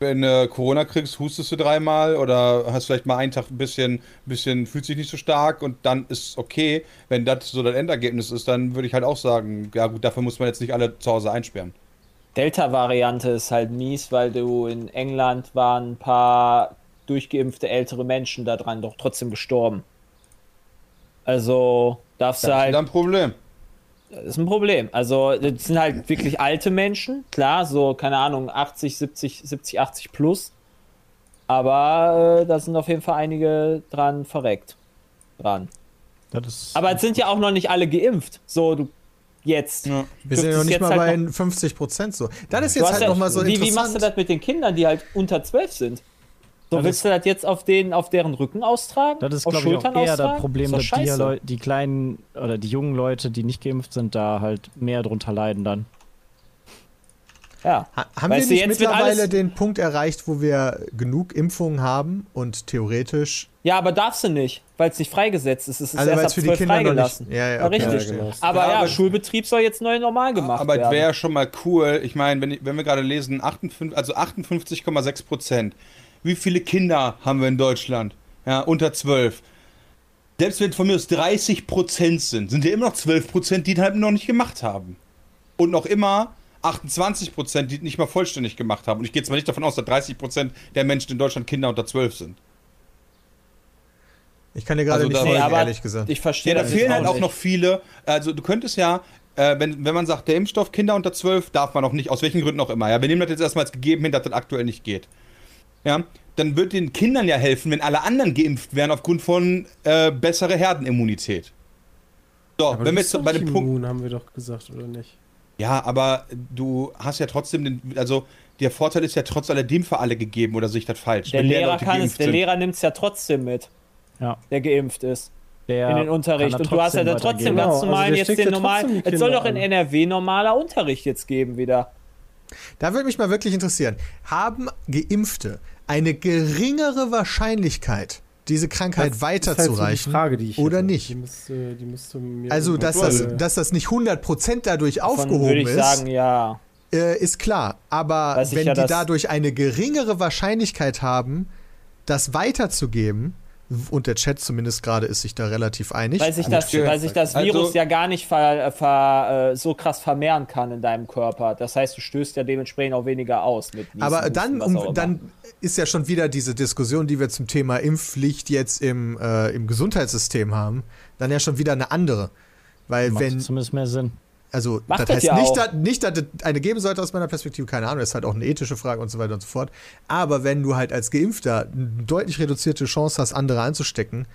wenn du Corona kriegst, hustest du dreimal oder hast vielleicht mal einen Tag ein bisschen, bisschen, fühlt sich nicht so stark und dann ist okay. Wenn das so das Endergebnis ist, dann würde ich halt auch sagen, ja gut, dafür muss man jetzt nicht alle zu Hause einsperren. Delta-Variante ist halt mies, weil du in England waren ein paar durchgeimpfte ältere Menschen daran doch trotzdem gestorben. Also darfst du Das ist halt ein Problem. Das ist ein Problem. Also, das sind halt wirklich alte Menschen, klar, so, keine Ahnung, 80, 70, 70, 80 plus. Aber äh, da sind auf jeden Fall einige dran verreckt. Dran. Das ist Aber es sind ja auch noch nicht alle geimpft. So, du jetzt. Ja. Wir sind ja noch nicht mal halt bei noch- 50 Prozent so. Das ist jetzt halt ja, nochmal so wie, interessant. wie machst du das mit den Kindern, die halt unter 12 sind? So, Das willst du das jetzt auf, den, auf deren Rücken austragen? Das ist, glaube ich, auch eher das austragen? Problem, Ist doch dass die. Leute, die kleinen oder die jungen Leute, die nicht geimpft sind, da halt mehr drunter leiden dann. Ja. Ha haben Weißt wir nicht mittlerweile den Punkt erreicht, wo wir genug Impfungen haben und theoretisch. ja, aber darfst du nicht, weil es nicht freigesetzt ist. Es ist Also, erst weil ab es für die 12 Kinder noch freigelassen. nicht. Ja, ja, okay, richtig. verstehe. genau. Aber Ja, ja, aber- Schulbetrieb soll jetzt neu normal gemacht Aber es werden. wäre ja schon mal cool. Ich meine, wenn, wenn wir gerade lesen, 58, also 58,6 Prozent. Wie viele Kinder haben wir in Deutschland? Ja, unter 12. Selbst wenn von mir aus 30 Prozent sind, sind ja immer noch 12 Prozent, die halt noch nicht gemacht haben. Und noch immer 28 Prozent, die nicht mal vollständig gemacht haben. Und ich gehe jetzt mal nicht davon aus, dass 30 Prozent der Menschen in Deutschland Kinder unter 12 sind. Ich kann dir gerade Also nicht folgen, Nee, aber ehrlich gesagt. ich verstehe Ja, da fehlen halt auch nicht. noch viele. Also du könntest ja, äh, wenn, wenn man sagt, der Impfstoff Kinder unter 12 darf man auch nicht, aus welchen Gründen auch immer. Ja, wir nehmen das jetzt erstmal als gegeben hin, dass das aktuell nicht geht. Ja, dann wird den Kindern ja helfen, wenn alle anderen geimpft werden aufgrund von äh, bessere Herdenimmunität. So, Aber wenn du wir bist jetzt bei dem Punkt. immun, haben wir doch gesagt, oder nicht? Ja, aber du hast ja trotzdem den, also der Vorteil ist ja trotz alledem für alle gegeben, oder sehe ich das falsch? Der Wenn Lehrer kann es, der sind. Lehrer nimmt es ja trotzdem mit, Ja. der geimpft ist. Der in den Unterricht. Und du hast ja dann trotzdem ganz Genau, also normal der jetzt den normalen. Es soll doch in. NRW normaler Unterricht jetzt geben wieder. Da würde mich mal wirklich interessieren. Haben Geimpfte eine geringere Wahrscheinlichkeit, diese Krankheit Das ist halt so die weiterzureichen Frage, die ich oder hätte. nicht? Die müsste, die müsste mir Also, dass das, äh, dass das nicht 100% dadurch Davon aufgehoben würde ich ist, sagen, ja. äh, ist klar. Aber Weiß wenn ja, die dadurch eine geringere Wahrscheinlichkeit haben, das weiterzugeben, und der Chat zumindest gerade ist sich da relativ einig. Weil sich das, weil sich das Also- Virus ja gar nicht ver, ver, äh, so krass vermehren kann in deinem Körper. Das heißt, du stößt ja dementsprechend auch weniger aus mit Niesen, Aber Husten, dann, immer. um, dann ist ja schon wieder diese Diskussion, die wir zum Thema Impfpflicht jetzt im, äh, im Gesundheitssystem haben, dann ja schon wieder eine andere. Weil Macht wenn, zumindest mehr Sinn. Also Macht das das heißt ja nicht, dass, nicht, dass es eine geben sollte aus meiner Perspektive, keine Ahnung, das ist halt auch eine ethische Frage und so weiter und so fort. Aber wenn du halt als Geimpfter eine deutlich reduzierte Chance hast, andere anzustecken,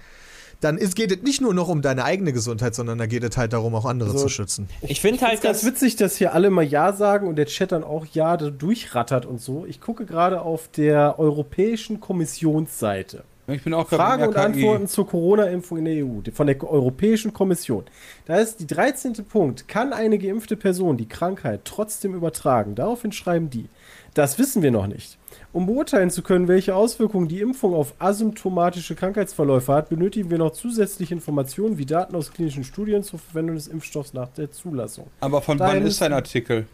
dann ist, geht es nicht nur noch um deine eigene Gesundheit, sondern da geht es halt darum, auch andere So. zu schützen. ich finde halt, ganz witzig, dass hier alle mal Ja sagen und der Chat dann auch Ja da durchrattert und so. Ich gucke gerade auf der Europäischen Kommissionsseite. Ich bin auch Fragen und. Antworten zur Corona-Impfung in der EU, von der Europäischen Kommission. Da ist die 13. Punkt. Kann eine geimpfte Person die Krankheit trotzdem übertragen? Daraufhin schreiben die. Das wissen wir noch nicht. Um beurteilen zu können, welche Auswirkungen die Impfung auf asymptomatische Krankheitsverläufe hat, benötigen wir noch zusätzliche Informationen wie Daten aus klinischen Studien zur Verwendung des Impfstoffs nach der Zulassung. Aber von Daher wann ist dein Artikel?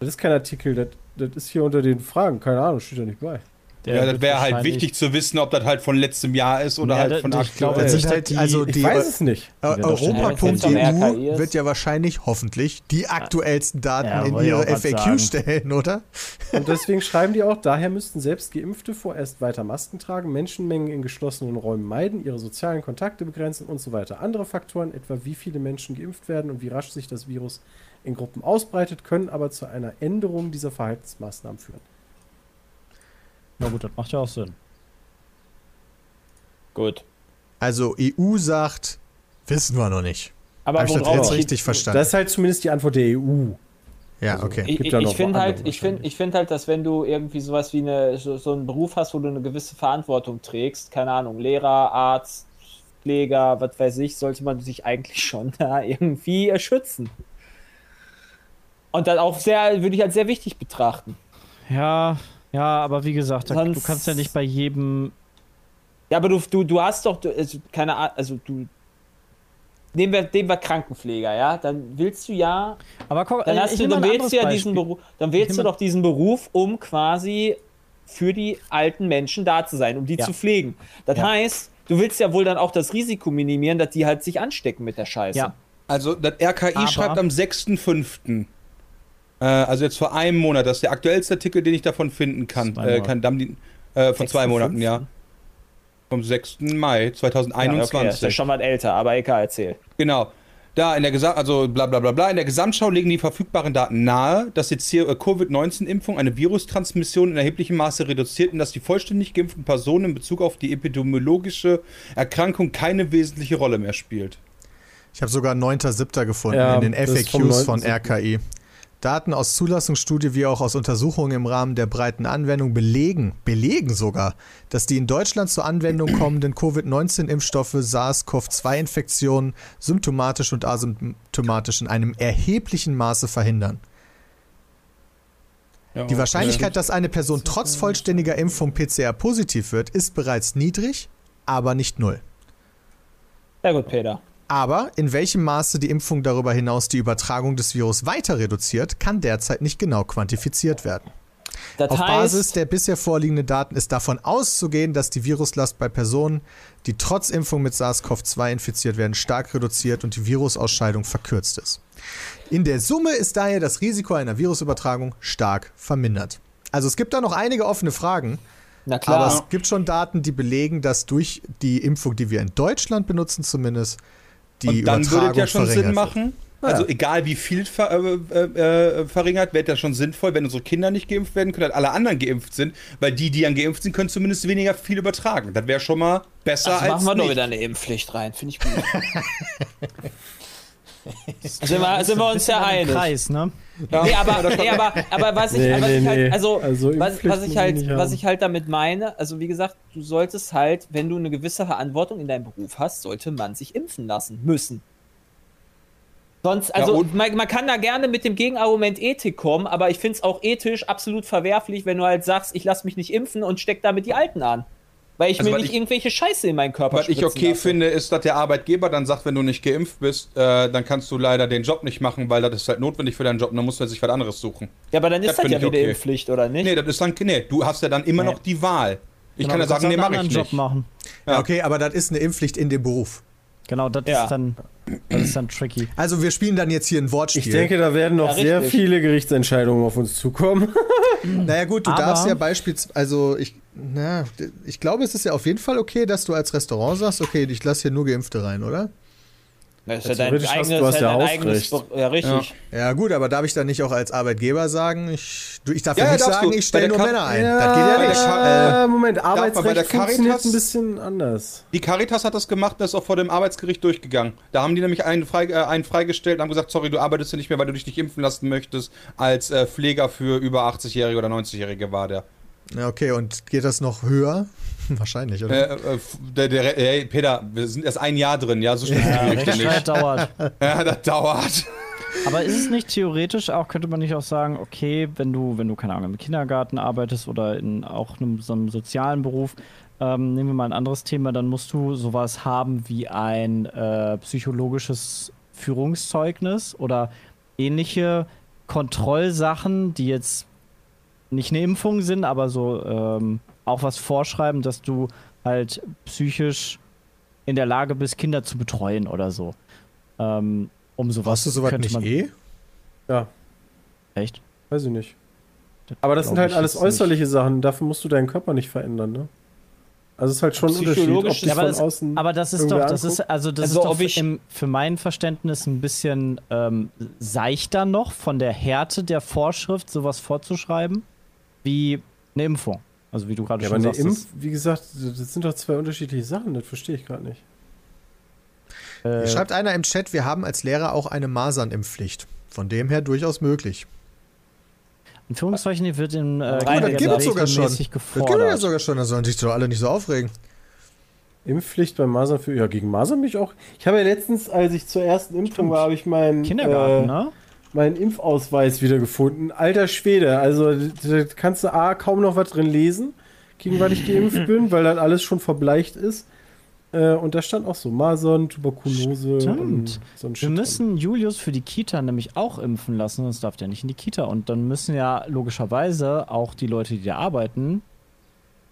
Das ist kein Artikel, das, das ist hier unter den Fragen. Keine Ahnung, steht da nicht bei. Der ja, das wäre halt wichtig zu wissen, ob das halt von letztem Jahr ist oder Ja, halt von ich aktuell. Das sind halt, die- also Ich die weiß es nicht. Äh, Europa.eu wird ja wahrscheinlich, hoffentlich, die aktuellsten Daten Ja, in ich ihre FAQ sagen. stellen, oder? Und deswegen schreiben die auch, daher müssten selbst Geimpfte vorerst weiter Masken tragen, Menschenmengen in geschlossenen Räumen meiden, ihre sozialen Kontakte begrenzen und so weiter. Andere Faktoren, etwa wie viele Menschen geimpft werden und wie rasch sich das Virus in Gruppen ausbreitet, können aber zu einer Änderung dieser Verhaltensmaßnahmen führen. Na gut, das macht ja auch Sinn. gut. Also EU sagt, wissen wir noch nicht. Aber Habe ich das jetzt ich- richtig verstanden? Das ist halt zumindest die Antwort der EU. ja, also- okay. Ich, ich, finde halt, ich finde, wahrscheinlich. ich finde halt, dass wenn du irgendwie sowas wie eine, so, so einen Beruf hast, wo du eine gewisse Verantwortung trägst, keine Ahnung, Lehrer, Arzt, Pfleger, was weiß ich, sollte man sich eigentlich schon da irgendwie äh, schützen. Und dann auch sehr, würde ich als sehr wichtig betrachten. Ja, ja, aber wie gesagt, da, du Sonst- kannst ja nicht bei jedem. Ja, aber du, du, du hast doch, du, also, keine Ahnung, also du. Nehmen wir, nehmen wir Krankenpfleger, ja? Dann willst du ja Aber guck, Dann äh, hast du, dann wählst du ja Beispiel. diesen Beruf, dann wählst du doch diesen Beruf, um quasi für die alten Menschen da zu sein, um die Ja. zu pflegen. Das Ja. heißt, du willst ja wohl dann auch das Risiko minimieren, dass die halt sich anstecken mit der Scheiße. Ja. Also, das RKI Aber- schreibt am 6.5. Äh, also jetzt vor einem Monat, das ist der aktuellste Artikel, den ich davon finden kann. Äh, kann dann die, äh, von zwei 6.5.. Monaten, ja. Vom 6. Mai Ja, okay, 2021. das ist ja schon was älter, aber egal, erzähl. Genau. Da in der Gesam also bla bla bla bla, in der Gesamtschau legen die verfügbaren Daten nahe, dass die äh, Covid-19-Impfung eine Virustransmission in erheblichem Maße reduziert und dass die vollständig geimpften Personen in Bezug auf die epidemiologische Erkrankung keine wesentliche Rolle mehr spielt. Ich habe sogar 9.7. gefunden Ja, in den FAQs von 9.7.. RKI. Daten aus Zulassungsstudie wie auch aus Untersuchungen im Rahmen der breiten Anwendung belegen, belegen sogar, dass die in Deutschland zur Anwendung kommenden Covid-19-Impfstoffe SARS-CoV-2-Infektionen symptomatisch und asymptomatisch in einem erheblichen Maße verhindern. Die Wahrscheinlichkeit, dass eine Person trotz vollständiger Impfung PCR positiv wird, ist bereits niedrig, aber nicht null. Sehr gut, Peter. Aber in welchem Maße die Impfung darüber hinaus die Übertragung des Virus weiter reduziert, kann derzeit nicht genau quantifiziert werden. Das Auf heißt, Basis der bisher vorliegenden Daten ist davon auszugehen, dass die Viruslast bei Personen, die trotz Impfung mit SARS-CoV-2 infiziert werden, stark reduziert und die Virusausscheidung verkürzt ist. In der Summe ist daher das Risiko einer Virusübertragung stark vermindert. Also es gibt da noch einige offene Fragen, na klar. aber es gibt schon Daten, die belegen, dass durch die Impfung, die wir in Deutschland benutzen zumindest, die und dann Übertragung würde es ja schon Sinn wird. machen. Also egal wie viel ver äh, äh, äh, verringert, wäre das schon sinnvoll, wenn unsere Kinder nicht geimpft werden können, dass alle anderen geimpft sind, weil die, die dann geimpft sind, können zumindest weniger viel übertragen. Das wäre schon mal besser also als machen wir doch nicht. wieder eine Impfpflicht rein, finde ich gut. sind, wir, sind wir uns ja einig. Kreis, ne? Ja. Nee, aber, nee, aber, aber was ich, Nee, was nee, ich halt, also, Also was, was ich halt, was ich halt damit meine, also wie gesagt, du solltest halt, wenn du eine gewisse Verantwortung in deinem Beruf hast, sollte man sich impfen lassen müssen. Sonst, also und- man, man kann da gerne mit dem Gegenargument Ethik kommen, aber ich finde es auch ethisch absolut verwerflich, wenn du halt sagst, ich lasse mich nicht impfen und steck damit die Alten an. Weil ich Also, mir nicht ich- irgendwelche Scheiße in meinen Körper Was ich okay lasse. finde, ist, dass der Arbeitgeber dann sagt, wenn du nicht geimpft bist, äh, dann kannst du leider den Job nicht machen, weil das ist halt notwendig für deinen Job und dann muss er sich was anderes suchen. Ja, aber dann ist Das das, ja wieder okay. Impfpflicht, oder nicht? Nee, das ist dann, nee, du hast ja dann immer Nee. noch die Wahl. Ich Genau, kann ja du sagen, nee, mach ich anderen nicht. Job machen. Ja. Okay, aber das ist eine Impfpflicht in dem Beruf. Genau, das Ja. ist dann, das ist dann tricky. Also wir spielen dann jetzt hier ein Wortspiel. Ich denke, da werden noch Ja, sehr viele Gerichtsentscheidungen auf uns zukommen. Naja gut, du Aber- darfst ja beispielsweise, also ich, na, ich glaube, es ist ja auf jeden Fall okay, dass du als Restaurant sagst, okay, ich lasse hier nur Geimpfte rein, oder? Das ist Ja, ja dein theoretisch hast- eigenes, du hast ja dein eigenes ja, richtig. Ja gut, aber darf ich dann nicht auch als Arbeitgeber sagen, ich, du, ich darf Ja, ja, ja, nicht sagen, du. ich stelle nur der Ka- Männer ein. das geht ja nicht. Ka- Äh, Moment, man bei der Arbeitsrecht funktioniert Caritas- ein bisschen anders. Die Caritas hat das gemacht und ist auch vor dem Arbeitsgericht durchgegangen. Da haben die nämlich einen, frei, äh, einen freigestellt und haben gesagt, sorry, du arbeitest hier nicht mehr, weil du dich nicht impfen lassen möchtest. Als äh, Pfleger für über 80-Jährige oder 90-Jährige war der. ja, okay, und geht das noch höher? Wahrscheinlich, oder? Äh, äh, der, der hey, Peter, wir sind erst ein Jahr drin, ja, so schnell Ja, ja, nicht. dauert. Ja, das dauert. Aber ist es nicht theoretisch auch, könnte man nicht auch sagen, okay, wenn du, wenn du, keine Ahnung, im Kindergarten arbeitest oder in auch einem, so einem sozialen Beruf, ähm, nehmen wir mal ein anderes Thema, dann musst du sowas haben wie ein äh, psychologisches Führungszeugnis oder ähnliche Kontrollsachen, die jetzt nicht eine Impfung sind, aber so ähm, auch was vorschreiben, dass du halt psychisch in der Lage bist, Kinder zu betreuen oder so. Ähm, um sowas Warst du soweit könnte nicht man eh? Ja, Echt? weiß ich nicht. Aber das sind halt alles jetzt nicht. äußerliche Sachen. Dafür musst du deinen Körper nicht verändern, ne? Also es ist halt schon ein Unterschied, ist- aber, von das, außen aber das ist doch, das ist, also das Also, ist doch ob ich- im, für mein Verständnis ein bisschen ähm, seichter noch von der Härte der Vorschrift, sowas vorzuschreiben, wie eine Impfung. Also wie du gerade Ja, aber schon eine sagst. Impf, wie gesagt, das sind doch zwei unterschiedliche Sachen, das verstehe ich gerade nicht. äh, schreibt einer im Chat, wir haben als Lehrer auch eine Masernimpfpflicht. Von dem her durchaus möglich. in Führungszeichen wird in äh, Oh, das gibt es sogar schon. Das gibt ja gefordert. sogar schon, da sollen sich doch alle nicht so aufregen. Impfpflicht bei Masern für. Ja, gegen Masern bin ich auch. Ich habe ja letztens, als ich zur ersten Impfung war, habe ich meinen Kindergarten, äh, ne? Meinen Impfausweis wiedergefunden. Alter Schwede, also da kannst du A kaum noch was drin lesen, gegen was ich geimpft bin, weil dann alles schon verbleicht ist. Äh, und da stand auch so Masern, Tuberkulose Stimmt. und so ein Wir Shit drin. müssen Julius für die Kita nämlich auch impfen lassen, sonst darf der nicht in die Kita. Und dann müssen ja logischerweise auch die Leute, die da arbeiten,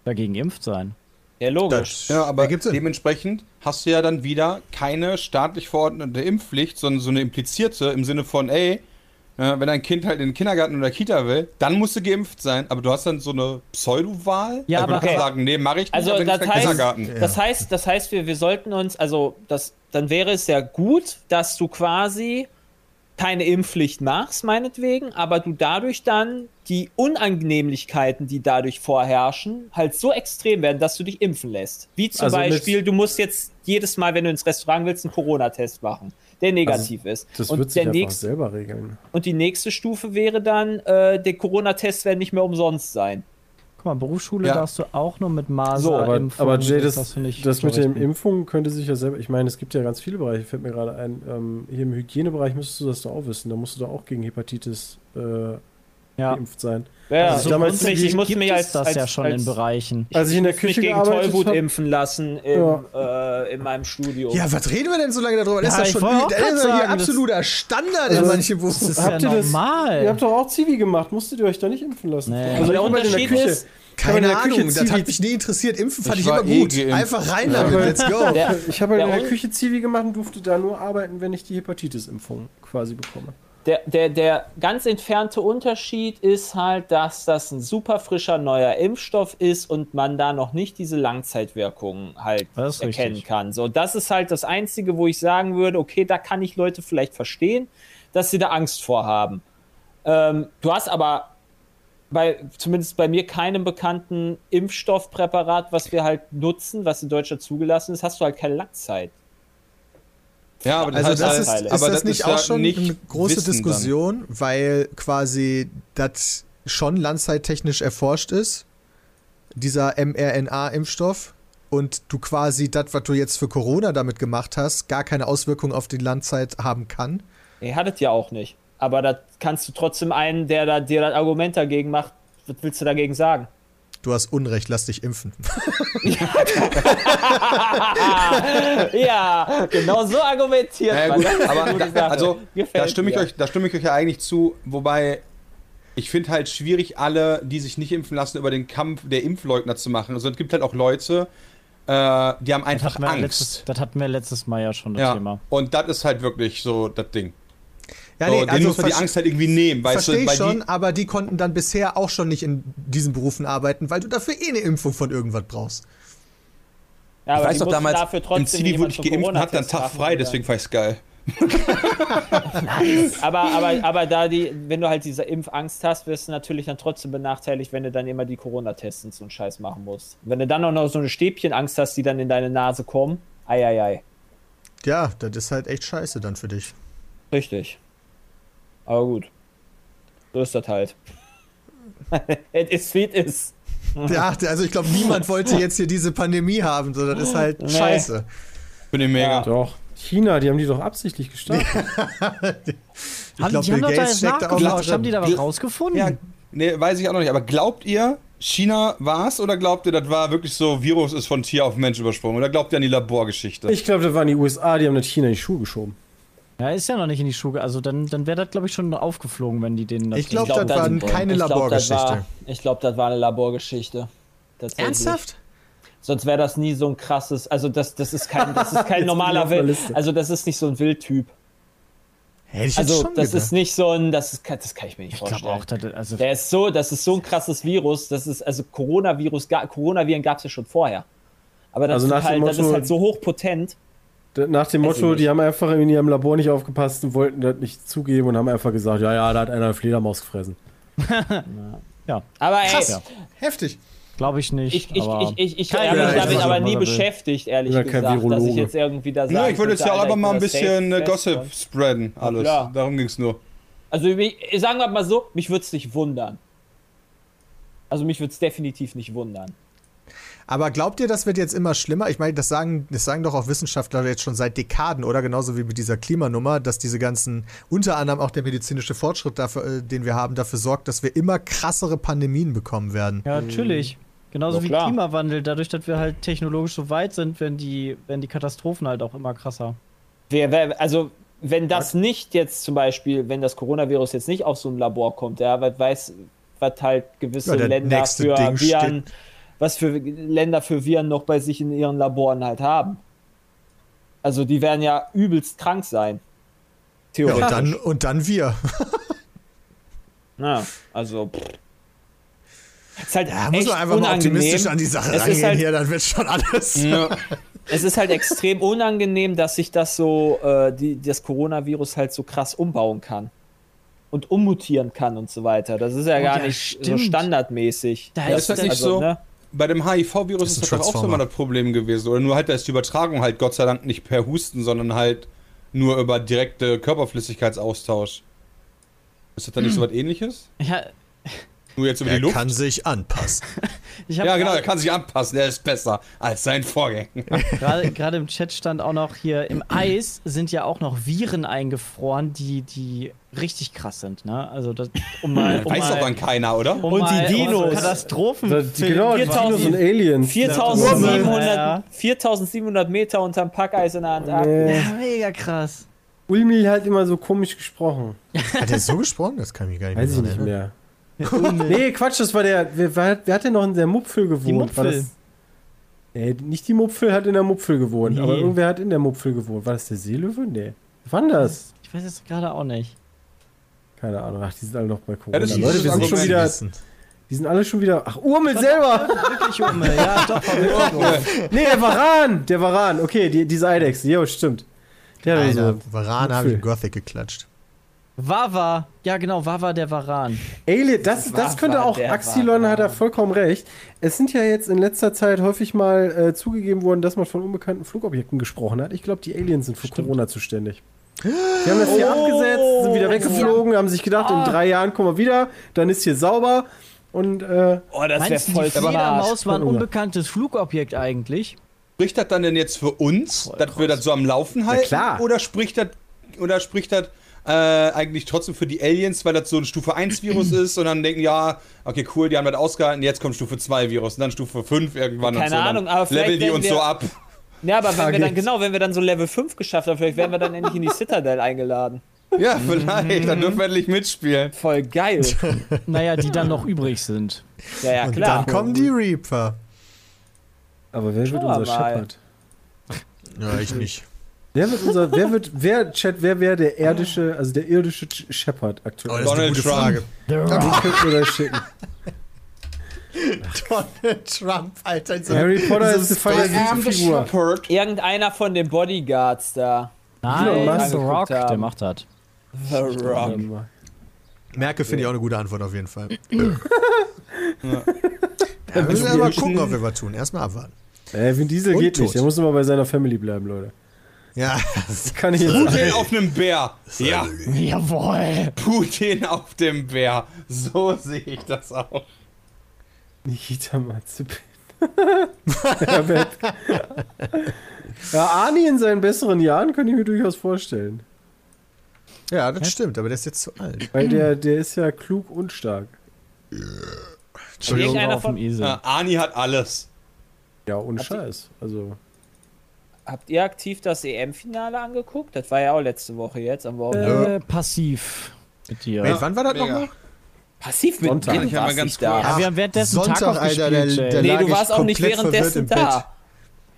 dagegen geimpft sein. Ja, logisch. Ja, aber dementsprechend hast du ja dann wieder keine staatlich verordnete Impfpflicht, sondern so eine implizierte im Sinne von, ey, wenn dein Kind halt in den Kindergarten oder Kita will, dann musst du geimpft sein, aber du hast dann so eine Pseudo-Wahl. Ja, also aber- du kannst Okay. sagen, nee, mach ich nicht, Also aber das heißt, Kindergarten. das heißt, das heißt, wir, wir sollten uns, also das, dann wäre es ja gut, dass du quasi keine Impfpflicht machst, meinetwegen, aber du dadurch dann die Unangenehmlichkeiten, die dadurch vorherrschen, halt so extrem werden, dass du dich impfen lässt. Wie zum Also Beispiel, du musst jetzt jedes Mal, wenn du ins Restaurant willst, einen Corona-Test machen, der negativ ist. Also, Das und, wird sich der nächste, selber regeln. und die nächste Stufe wäre dann, äh, der Corona-Test wird nicht mehr umsonst sein. Guck mal, Berufsschule Ja. darfst du auch nur mit Maser So, Aber, impfen. aber Jay, das, nicht das mit den unterrichten. Impfungen könnte sich ja selber. Ich meine, es gibt ja ganz viele Bereiche, fällt mir gerade ein. Ähm, hier im Hygienebereich müsstest du das doch auch wissen. Da musst du doch auch gegen Hepatitis äh, Ja. geimpft sein. Ja, Also ich damals muss mich, ich muss gibt mich als, das als, ja schon als, in Bereichen. Als ich in der muss mich Küche gegen Tollwut hab- impfen lassen im, äh, in meinem Studium. Ja, was reden wir denn so lange darüber? Das Ja, ist ich ja schon das ist ja hier das- absoluter Standard in Also, manchen Das ist Berufen. Habt ja ihr das- normal. Ihr habt doch auch Zivi gemacht. Musstet ihr euch da nicht impfen lassen? Nee. Also der ich hab halt in Unterschied ich in Keine der Küche Ahnung, das hat mich nie interessiert. Impfen fand Ich ich, immer eh gut. geimpft. Einfach rein damit, let's go. Der- Ich habe halt in Der Küche Zivi gemacht und durfte da nur arbeiten, wenn ich die Hepatitis-Impfung quasi bekomme. Der, der, der ganz entfernte Unterschied ist halt, dass das ein super frischer neuer Impfstoff ist und man da noch nicht diese Langzeitwirkungen halt erkennen richtig. kann. So, das ist halt das Einzige, wo ich sagen würde, okay, da kann ich Leute vielleicht verstehen, dass sie da Angst vor haben. Ähm, du hast aber bei, zumindest bei mir keinem bekannten Impfstoffpräparat, was wir halt nutzen, was in Deutschland zugelassen ist, hast du halt keine Langzeit. Ja, aber Also heißt das halt- ist, Nachteile. ist aber das nicht ja auch schon nicht eine große Wissen dann. Diskussion, weil quasi das schon landzeittechnisch erforscht ist, dieser mRNA-Impfstoff, und du quasi das, was du jetzt für Corona damit gemacht hast, gar keine Auswirkung auf die Landzeit haben kann? Ihr hattet ja auch nicht. Aber da kannst du trotzdem einen, der da dir das Argument dagegen macht, was willst du dagegen sagen? Du hast Unrecht, lass dich impfen. ja, genau so argumentiert Ja, man. Das aber da, also Gefällt da stimme ich mir. euch, da stimme ich euch ja eigentlich zu, wobei ich finde halt schwierig, alle, die sich nicht impfen lassen, über den Kampf der Impfleugner zu machen. Also es gibt halt auch Leute, äh, die haben Das einfach wir Angst. letztes, das hatten wir letztes Mal ja schon das ja. Thema. Und das ist halt wirklich so das Ding. Ja, so, denen muss man die Angst halt irgendwie nehmen, weißt Verstehe du, ich weil schon, die, aber die konnten dann bisher auch schon nicht in diesen Berufen arbeiten, weil du dafür eh eine Impfung von irgendwas brauchst. Ja, aber ich weiß doch damals, dafür im trotzdem Zivi wurde ich geimpft und hatte dann Tag frei, deswegen fand ich's geil. Aber, aber, aber da die, wenn du halt diese Impfangst hast, wirst du natürlich dann trotzdem benachteiligt, wenn du dann immer die Corona-Tests und so einen Scheiß machen musst. Wenn du dann auch noch so eine Stäbchenangst hast, die dann in deine Nase kommen, ei, ei, ei. Ja, das ist halt echt scheiße dann für dich. Richtig. Aber gut. So ist das halt. it is wie it is. Ja, also ich glaube, niemand wollte jetzt hier diese Pandemie haben, so das ist halt Nee. scheiße. Bin ich mega. Ja. Doch. China, die haben die doch absichtlich gestartet. Ich Haben, glaube, die haben Bill doch da Gates steckt da auch mit Haben die da was rausgefunden? Ja, nee, weiß ich auch noch nicht. Aber glaubt ihr, China war's oder glaubt ihr, das war wirklich so, Virus ist von Tier auf Mensch übersprungen? Oder glaubt ihr an die Laborgeschichte? Ich glaube, das waren die USA, die haben das China in die Schuhe geschoben. Ja, ist ja noch nicht in die Schule. Also dann, dann wäre das, glaube ich, schon aufgeflogen, wenn die denen das. Ich glaub, glaub, das war keine Laborgeschichte. Das war, ich glaube, das war eine Laborgeschichte. Ernsthaft? Sonst wäre das nie so ein krasses. Also, das, das ist kein, das ist kein normaler Wild. Also, das ist nicht so ein Wildtyp. Hätte ich Also, schon das gedacht. ist nicht so ein. Das, ist, das kann ich mir nicht Ich glaube vorstellen. auch, das, also Der ist so, das ist so ein krasses Virus. Das ist, also Coronavirus, Coronaviren gab es ja schon vorher. Aber das, Also ist halt, das ist Motto- halt so hochpotent. Nach dem Motto, die haben einfach in ihrem Labor nicht aufgepasst und wollten das nicht zugeben und haben einfach gesagt, ja, ja, da hat einer eine Fledermaus gefressen. Aber ey, Krass. Heftig. glaube ich nicht. ich, ich, aber ich, ich, ich habe mich damit aber er nie beschäftigt, ehrlich ja gesagt, dass ich jetzt irgendwie da Nö, sagen ich wollte jetzt ja auch einfach mal ein bisschen äh, fest Gossip spreaden, alles. klar. Darum ging's nur. Also, sagen wir mal so, mich würde es nicht wundern. Also, mich würde es definitiv nicht wundern. Aber glaubt ihr, das wird jetzt immer schlimmer? Ich meine, das sagen, das sagen doch auch Wissenschaftler jetzt schon seit Dekaden, oder? Genauso wie mit dieser Klimanummer, dass diese ganzen, unter anderem auch der medizinische Fortschritt, dafür, äh, den wir haben, dafür sorgt, dass wir immer krassere Pandemien bekommen werden. Ja, natürlich. Genauso Ja, wie. Klimawandel. Dadurch, dass wir halt technologisch so weit sind, werden die, werden die Katastrophen halt auch immer krasser. Wer, wer, also, wenn das nicht jetzt zum Beispiel, wenn das Coronavirus jetzt nicht aus so einem Labor kommt, ja, was weiß, was halt gewisse Ja, der Länder nächste für Ding Viren, was für Länder für Viren noch bei sich in ihren Laboren halt haben. Also, die werden ja übelst krank sein. Ja, Theoretisch. und dann, und dann wir. Na, also. Pff. Ist halt Da muss man einfach mal unangenehm. optimistisch an die Sache Es ist rangehen halt- hier, dann wird schon alles. Ja. Es ist halt extrem unangenehm, dass sich das so, äh, die, das Coronavirus halt so krass umbauen kann. Und ummutieren kann und so weiter. Das ist ja Oh, gar ja, nicht so stimmt. standardmäßig. Da Das ist das nicht also, so? Ne? Bei dem HIV-Virus ist das doch auch so mal das Problem gewesen. Oder nur halt, da ist die Übertragung halt Gott sei Dank nicht per Husten, sondern halt nur über direkte Körperflüssigkeitsaustausch. Ist das dann nicht so was ähnliches? Ja, Nur jetzt über die Er Luft? kann sich anpassen. ich Ja, genau, er kann sich anpassen, er ist besser als sein Vorgänger. Gerade im Chat stand auch noch hier, im Eis sind ja auch noch Viren eingefroren, die, die richtig krass sind. Ne? Also das, um mal, um Weiß mal, doch dann keiner, oder? um Und mal die Dinos. um Katastrophen. Da- die- Genau, die 4000 Dinos und Aliens. 4700, Ja, ja. 4700 Meter unterm Packeis in der Antarktis. Nee. Ja, mega krass. Ulmi hat immer so komisch gesprochen. Hat er so gesprochen? Das kann ich gar nicht Weiß ich dran nicht erinnern. mehr. Nee, Quatsch, das war der. Wer, wer, hat denn noch in der Mupfel gewohnt? War Mupfel. das, nee, nicht die Mupfel hat in der Mupfel gewohnt, Nee. aber irgendwer hat in der Mupfel gewohnt. War das der Seelöwe? Nee. Wann das? Ich weiß jetzt gerade auch nicht. Keine Ahnung. Ach, die sind alle noch bei Corona. das ist ein Leute, wir sind schon wieder. Wissen. Die sind alle schon wieder. Ach, Urmel selber! Wirklich um, ja, doch, nee, der Varan! Der Varan. Okay, die, diese Eidechse. Jo, stimmt. Der hat Alter, so. Varan habe ich in Gothic geklatscht. Wawa. Ja, genau, Wawa der Varan. Alien, das, das könnte auch, Axilon hat da vollkommen recht. Es sind ja jetzt in letzter Zeit häufig mal äh, zugegeben worden, dass man von unbekannten Flugobjekten gesprochen hat. Ich glaube, die Aliens sind für Corona zuständig. Die haben das hier Oh. abgesetzt, sind wieder weggeflogen, haben sich gedacht, in drei Jahren kommen wir wieder, dann ist hier sauber und äh, Oh, das wäre Meinst du, voll die. Fledermaus war ein unbekanntes Flugobjekt eigentlich? Spricht das dann denn jetzt für uns, dass wir das so am Laufen halten? klar. Oder spricht das, oder spricht das äh, eigentlich trotzdem für die Aliens, weil das so ein Stufe 1 Virus ist und dann denken, ja, okay, cool, die haben das ausgehalten, jetzt kommt Stufe 2 Virus und dann Stufe 5 irgendwann Keine und so. Dann Ahnung, aber vielleicht leveln die uns wir- so ab. Ja, aber wenn Da wir dann, genau, wenn wir dann so Level 5 geschafft haben, vielleicht werden wir dann endlich in die Citadel eingeladen. Ja, vielleicht, dann dürfen wir endlich mitspielen. Voll geil. Naja, die dann noch übrig sind. Ja, ja, Und klar. dann kommen die Reaper. aber wer wird unser mal. Shepard? Ja, ich nicht. Wer wird unser, wer wird, wer, Chat, wer wäre der irdische, also der irdische Ch- Shepard Oh, aktuell? das ist eine Donald gute Trump. Frage. Wie könnt ihr das schicken? Donald Trump, Alter. So, Harry Potter ist eine feine süße Figur. Shepherd. Irgendeiner von den Bodyguards da. Elon Nein, Musk The Rock, haben. der macht das. The Rock. Merkel finde ich auch eine gute Antwort auf jeden Fall. Ja, müssen wir mal gucken, ob wir was tun. Erstmal abwarten. Äh, Vin Diesel Und geht tot. nicht. Der muss immer bei seiner Family bleiben, Leute. Ja, Das kann ich Putin auf einem Bär. Ja, Jawohl. Putin auf dem Bär. So sehe ich das auch. Nikita Mazepin. Herbert. ja, Arnie in seinen besseren Jahren kann ich mir durchaus vorstellen. ja, das stimmt, aber der ist jetzt zu alt. Weil der, der ist ja klug und stark. Entschuldigung. Irgendeiner auf dem von, Esel. Ja, Arnie hat alles. Ja, ohne Scheiß. Also. Habt ihr aktiv das EM-Finale angeguckt? Das war ja auch letzte Woche jetzt am Wochenende. Äh, passiv mit dir. Wait, wann war das nochmal? Passiv mit Sonntag. dir, Ich warst ganz nicht da. ja, wir haben währenddessen Sonntag, Tarkov Alter, gespielt, der- Jay. der- Nee, du warst auch nicht währenddessen da.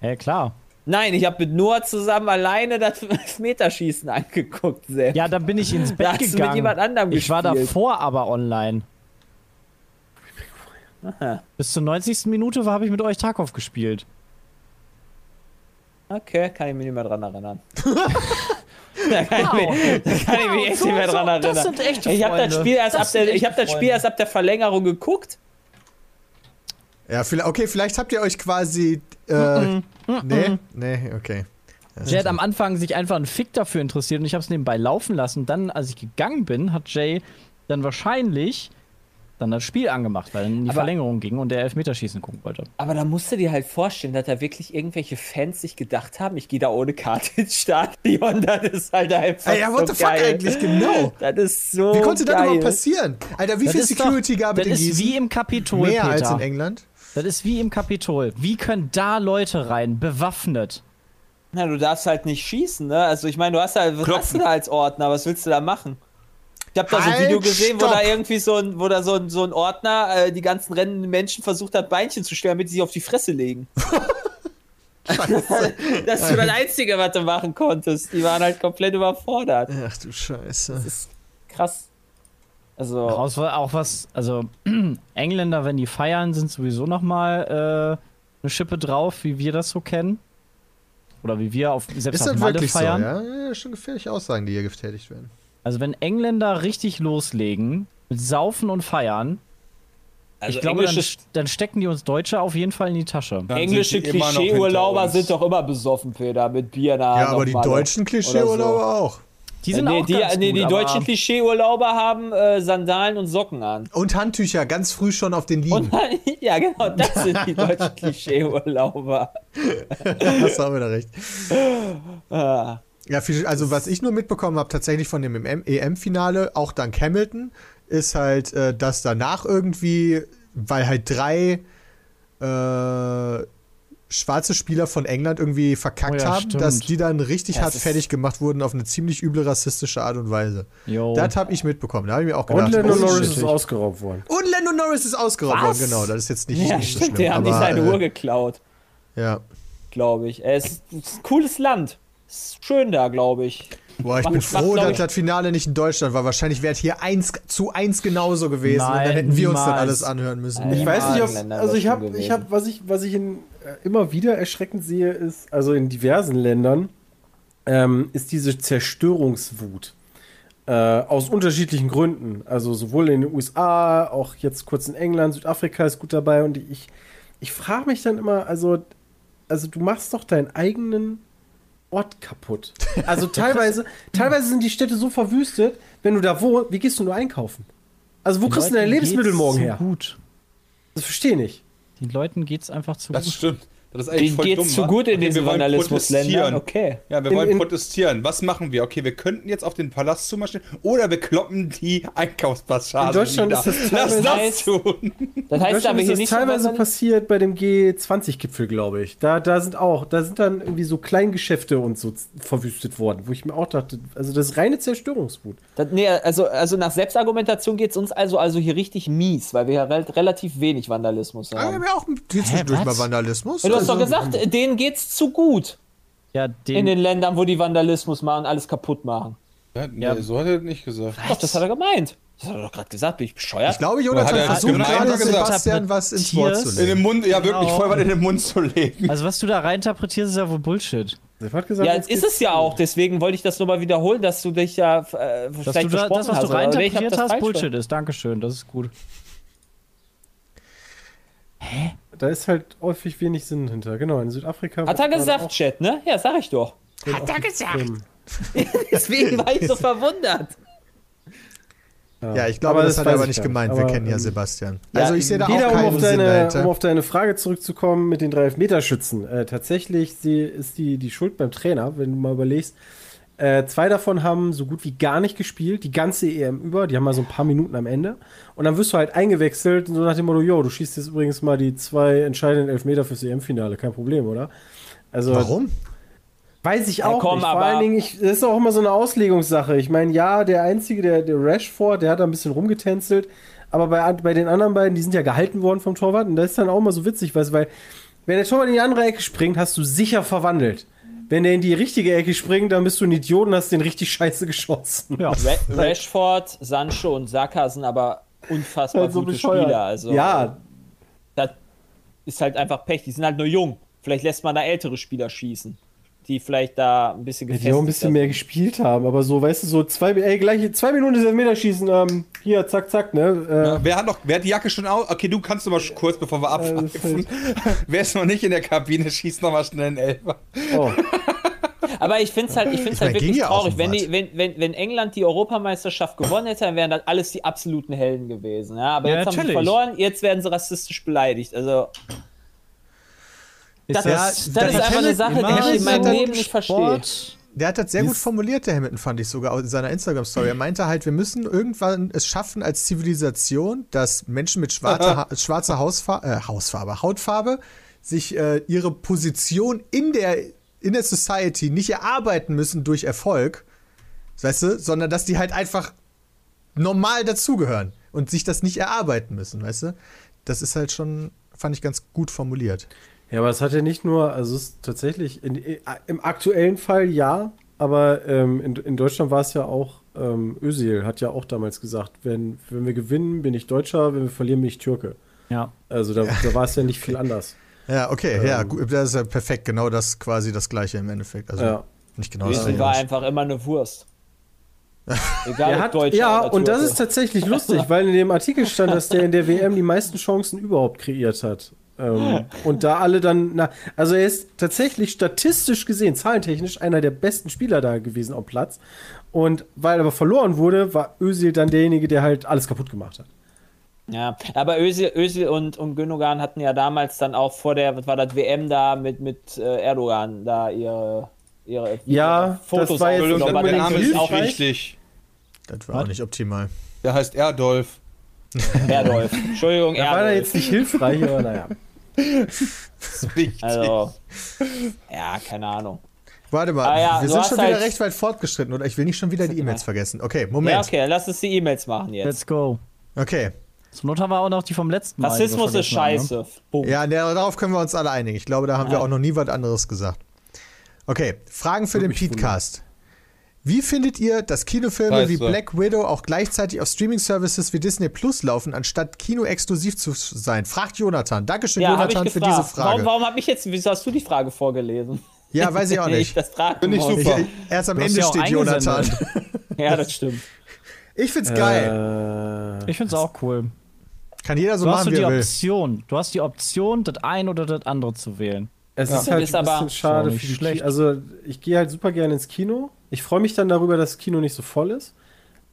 Ja, klar. Nein, ich habe mit Noah zusammen alleine das Elfmeterschießen angeguckt, Sepp. Ja, dann bin ich ins Da Bett hast du mit gegangen. jemand anderem ich war gespielt. davor aber online. Aha. Bis zur 90. Minute habe ich mit euch Tarkov gespielt. Okay, kann ich mich nicht mehr dran erinnern. da, kann ich mich, da kann ich mich echt So, nicht mehr dran erinnern. das sind echte ich habe das. Spiel erst Das ab der, ich habe echte das Spiel erst ab der Verlängerung geguckt. Ja, vielleicht, okay, vielleicht habt ihr euch quasi. Äh, nee, nee, okay. Ja, Jay hat am Anfang sich einfach einen Fick dafür interessiert und ich habe es nebenbei laufen lassen. Dann, als ich gegangen bin, hat Jay dann wahrscheinlich dann das Spiel angemacht, weil er in die Aber- Verlängerung ging und der Elfmeterschießen gucken wollte. Aber da musst du dir halt vorstellen, dass da wirklich irgendwelche Fans sich gedacht haben, ich gehe da ohne Karte ins Stadion. Das ist halt einfach Ey, ja, what so the fuck geil. eigentlich, genau. Das ist so Wie konnte das geil. überhaupt passieren? Alter, wie Das viel ist Security doch, gab es Das in ist Gießen? wie im Kapitol, Mehr Peter. als in England? Das ist wie im Kapitol. Wie können da Leute rein, bewaffnet? Na, du darfst halt nicht schießen, ne? Also ich meine, du hast halt, was Klopfen. hast du da als Ordner? Was willst du da machen? Ich habe da so ein Halt, Video gesehen, wo stopp. da irgendwie so ein, wo da so ein, so ein Ordner äh, die ganzen rennenden Menschen versucht hat, Beinchen zu stellen, damit sie sich auf die Fresse legen. das ist so das Einzige, was du machen konntest. Die waren halt komplett überfordert. Ach du Scheiße. Krass. Also, Auch, auch was, also Engländer, wenn die feiern, sind sowieso nochmal äh, eine Schippe drauf, wie wir das so kennen. Oder wie wir auf, selbst Ist auf das Malle wirklich feiern. so? Ja? ja, schon gefährliche Aussagen, die hier getätigt werden. Also wenn Engländer richtig loslegen, mit Saufen und Feiern, also ich glaube, dann, dann stecken die uns Deutsche auf jeden Fall in die Tasche. Dann englische Klischee-Urlauber sind doch immer besoffen, Peter, mit Bier in der Hand Ja, aber die deutschen Klischee-Urlauber auch. Die sind nee, auch die, ganz nee, gut, die deutschen Klischee-Urlauber haben äh, Sandalen und Socken an. Und Handtücher ganz früh schon auf den Liegen. Ja, genau, das sind die deutschen Klischee-Urlauber. Hast du auch wieder recht. Ah. Ja, viel- also was ich nur mitbekommen habe, tatsächlich von dem EM-Finale, auch dank Hamilton, ist halt, äh, dass danach irgendwie, weil halt drei äh, schwarze Spieler von England irgendwie verkackt Oh ja, haben, stimmt. dass die dann richtig Das hart fertig gemacht wurden auf eine ziemlich üble rassistische Art und Weise. Jo. Das habe ich mitbekommen. Da habe ich mir auch gedacht. Und Lando oh, Norris ist ausgeraubt worden. Und Lando Norris ist ausgeraubt Was? worden, genau. Das ist jetzt nicht, Ja, nicht so stimmt, schlimm. die haben nicht seine äh, Uhr geklaut, Ja. glaube ich. Es ist, es ist ein cooles Land. Ist schön da, glaube ich. Boah, ich Macht- bin froh, dass das Finale nicht in Deutschland war. Wahrscheinlich wäre es hier eins zu eins genauso gewesen. und Nein, dann hätten wir uns das niemals. alles anhören müssen. Nein. Ich weiß nicht, ob, also ich habe, ich habe, was ich, was ich in, äh, immer wieder erschreckend sehe, ist, also in diversen Ländern, ähm, ist diese Zerstörungswut. Äh, aus unterschiedlichen Gründen. Also sowohl in den USA, auch jetzt kurz in England, Südafrika ist gut dabei. Und ich, ich frage mich dann immer, also, also du machst doch deinen eigenen Ort kaputt. Also teilweise, teilweise sind die Städte so verwüstet, wenn du da wohnst, wie gehst du nur einkaufen? Also wo kriegst du deine Lebensmittel morgen zu her? Gut. Das verstehe ich nicht. Den Leuten geht's einfach zu Das gut. stimmt. Das ist eigentlich Denen voll geht's dumm, zu wa? gut in Okay, diesen Vandalismusländern. Okay. Ja, wir In- wollen in- protestieren. Was machen wir? Okay, wir könnten jetzt auf den Palast zumarschieren oder wir kloppen die Einkaufspassage. In Deutschland wieder. ist das Lass teilweise- das tun. Das heißt Deutschland aber ist hier das nicht teilweise so passiert bei dem G20-Gipfel, glaube ich. Da, da sind auch, da sind dann irgendwie so Kleingeschäfte und so verwüstet worden, wo ich mir auch dachte, also das ist reine Zerstörungswut. Das, nee, also, also nach Selbstargumentation geht es uns also, also hier richtig mies, weil wir ja rel relativ wenig Vandalismus haben. wir haben auch zwischendurch was? mal Vandalismus. Ja, hast doch Also, gesagt, denen geht's zu gut Ja, in den, den Ländern, wo die Vandalismus machen, alles kaputt machen. Ja, nee, Ja. so hat er nicht gesagt. Doch, das hat er gemeint. Das hat er doch gerade gesagt, bin ich bescheuert? Ich glaube, Oder Jonathan hat er versucht gemeint, gerade er? Sebastian was ins Wort zu In den legen. Mund, ja wirklich, Genau. voll was in den Mund zu legen. also was du da reininterpretierst, ist ja wohl Bullshit. Hat gesagt, ja, jetzt ist es ja auch, deswegen wollte ich das nochmal wiederholen, dass du dich ja äh, Dass vielleicht du da, das, was hast. du das hast, Bullshit ist. Dankeschön, das ist gut. Da ist halt häufig wenig Sinn hinter. Genau, in Südafrika. Hat er gesagt, Chat, ne? Ja, sag ich doch. Hat er gesagt? Deswegen war ich so verwundert. Ja, ich glaube, das, hat er aber ich nicht gar gemeint. Wir Aber, kennen ja ähm, Sebastian. ja, Also ich sehe da Wieder, auch um keinen auf, Sinn deine, um dahinter. auf deine Frage zurückzukommen mit den drei Elfmeterschützen. Äh, tatsächlich sie, ist die, die Schuld beim Trainer, wenn du mal überlegst. Äh, zwei davon haben so gut wie gar nicht gespielt, die ganze EM über. Die haben mal so ein paar Minuten am Ende. Und dann wirst du halt eingewechselt, so nach dem Motto: Jo, du schießt jetzt übrigens mal die zwei entscheidenden Elfmeter fürs EM-Finale. Kein Problem, oder? Also, Warum? Weiß ich Ja, auch komm, nicht. Vor allen Dingen, ich, das ist auch immer so eine Auslegungssache. Ich meine, ja, der Einzige, der, der Rashford, der hat da ein bisschen rumgetänzelt. Aber bei, bei den anderen beiden, die sind ja gehalten worden vom Torwart. Und das ist dann auch immer so witzig, weißt, du, weil wenn der Torwart in die andere Ecke springt, hast du sicher verwandelt. Wenn der in die richtige Ecke springt, dann bist du ein Idiot und hast den richtig scheiße geschossen. Ja. Ra Rashford, Sancho und Saka sind aber unfassbar so gute bescheuert. Spieler. Also, ja, das ist halt einfach Pech. Die sind halt nur jung. Vielleicht lässt man da ältere Spieler schießen, die vielleicht da ein bisschen die auch ein bisschen mehr gespielt haben. Aber so, weißt du, so zwei, ey, gleich zwei Minuten ist Elfmeterschießen. Ähm, hier, zack, zack, ne? Äh, Wer hat noch, wer hat die Jacke schon aus? Okay, du kannst noch mal kurz, bevor wir abpfeifen. Wer ist noch nicht in der Kabine, schießt noch mal schnell einen Elfer. oh. Aber ich finde es halt, ich find's Ich halt mein, ging wirklich ja traurig. Wenn, die, wenn, wenn, wenn England die Europameisterschaft gewonnen hätte, dann wären das alles die absoluten Helden gewesen. Ja, aber Ja, jetzt haben sie natürlich. verloren, jetzt werden sie rassistisch beleidigt. Also, Ist das, Ja, ist, das das ist einfach eine Hamilton Sache, die immer ich in meinem Leben nicht verstehe. Sport. Der hat das sehr gut formuliert, der Hamilton, fand ich sogar in seiner Instagram-Story. Er meinte halt, wir müssen irgendwann es schaffen als Zivilisation, dass Menschen mit schwarzer, ha schwarzer Hausfarbe, äh, Hausfarbe, Hautfarbe sich äh, ihre Position in der, in der Society nicht erarbeiten müssen durch Erfolg, weißt du, sondern dass die halt einfach normal dazugehören und sich das nicht erarbeiten müssen, weißt du? Das ist halt schon, fand ich ganz gut formuliert. Ja, aber es hat ja nicht nur, also es ist tatsächlich in, im aktuellen Fall ja, aber ähm, in, in Deutschland war es ja auch ähm, Özil hat ja auch damals gesagt, wenn, wenn wir gewinnen, bin ich Deutscher, wenn wir verlieren, bin ich Türke. Ja. Also da, da war es ja nicht viel anders. Ja, okay, ja, Ähm. gut, das ist ja perfekt, genau das quasi das gleiche im Endeffekt. Also Ja. nicht genau das Özil gleiche. war einfach immer eine Wurst. Egal Er hat, Deutscher ja, und das ist tatsächlich lustig, weil in dem Artikel stand, dass der in der WM die meisten Chancen überhaupt kreiert hat. Ähm, und da alle dann, na, also er ist tatsächlich statistisch gesehen, zahlentechnisch, einer der besten Spieler da gewesen auf Platz. Und weil aber verloren wurde, war Özil dann derjenige, der halt alles kaputt gemacht hat. Ja, aber Özil, Özil und, und Gündogan hatten ja damals dann auch vor der, was war das, WM da mit, mit äh, Erdogan da ihre, ihre Ja, Fotos das war jetzt nicht der Name ist auch richtig. Das war auch nicht optimal. Der heißt Erdolf. Erdolf. Entschuldigung, Da war Erdolf. jetzt nicht hilfreich, aber naja. Also, ja, keine Ahnung. Warte mal, Ah ja, wir sind schon wieder halt- recht weit fortgeschritten oder ich will nicht schon wieder die E-Mails vergessen. Okay, Moment. Ja, okay, lass uns die E-Mails machen jetzt. Let's go. Okay. Zur Not haben wir auch noch die vom letzten Mal. Rassismus ist vergessen haben, ne? scheiße. Ja, ne, darauf können wir uns alle einigen. Ich glaube, da haben wir auch noch nie was anderes gesagt. Okay, Fragen für den. Petecast. Wie findet ihr, dass Kinofilme Scheiße. wie Black Widow auch gleichzeitig auf Streaming-Services wie Disney Plus laufen, anstatt kinoexklusiv zu sein? Fragt Jonathan. Dankeschön, Ja, ich Jonathan, für gefragt. diese Frage. Warum, warum habe ich jetzt, wieso hast du die Frage vorgelesen? Ja, weiß ich auch Ich nicht. das fragen Finde ich super. Ich, erst am Ende ja steht Jonathan. Ja, das stimmt. Ich find's geil. Äh, Ich find's auch cool. Kann jeder so Du hast machen, wie die er will. Option. Du hast die Option, das ein oder das andere zu wählen. Es Ja. ist halt Ist ein aber- bisschen schade für die schlecht. Also ich gehe halt super gerne ins Kino. Ich freue mich dann darüber, dass das Kino nicht so voll ist.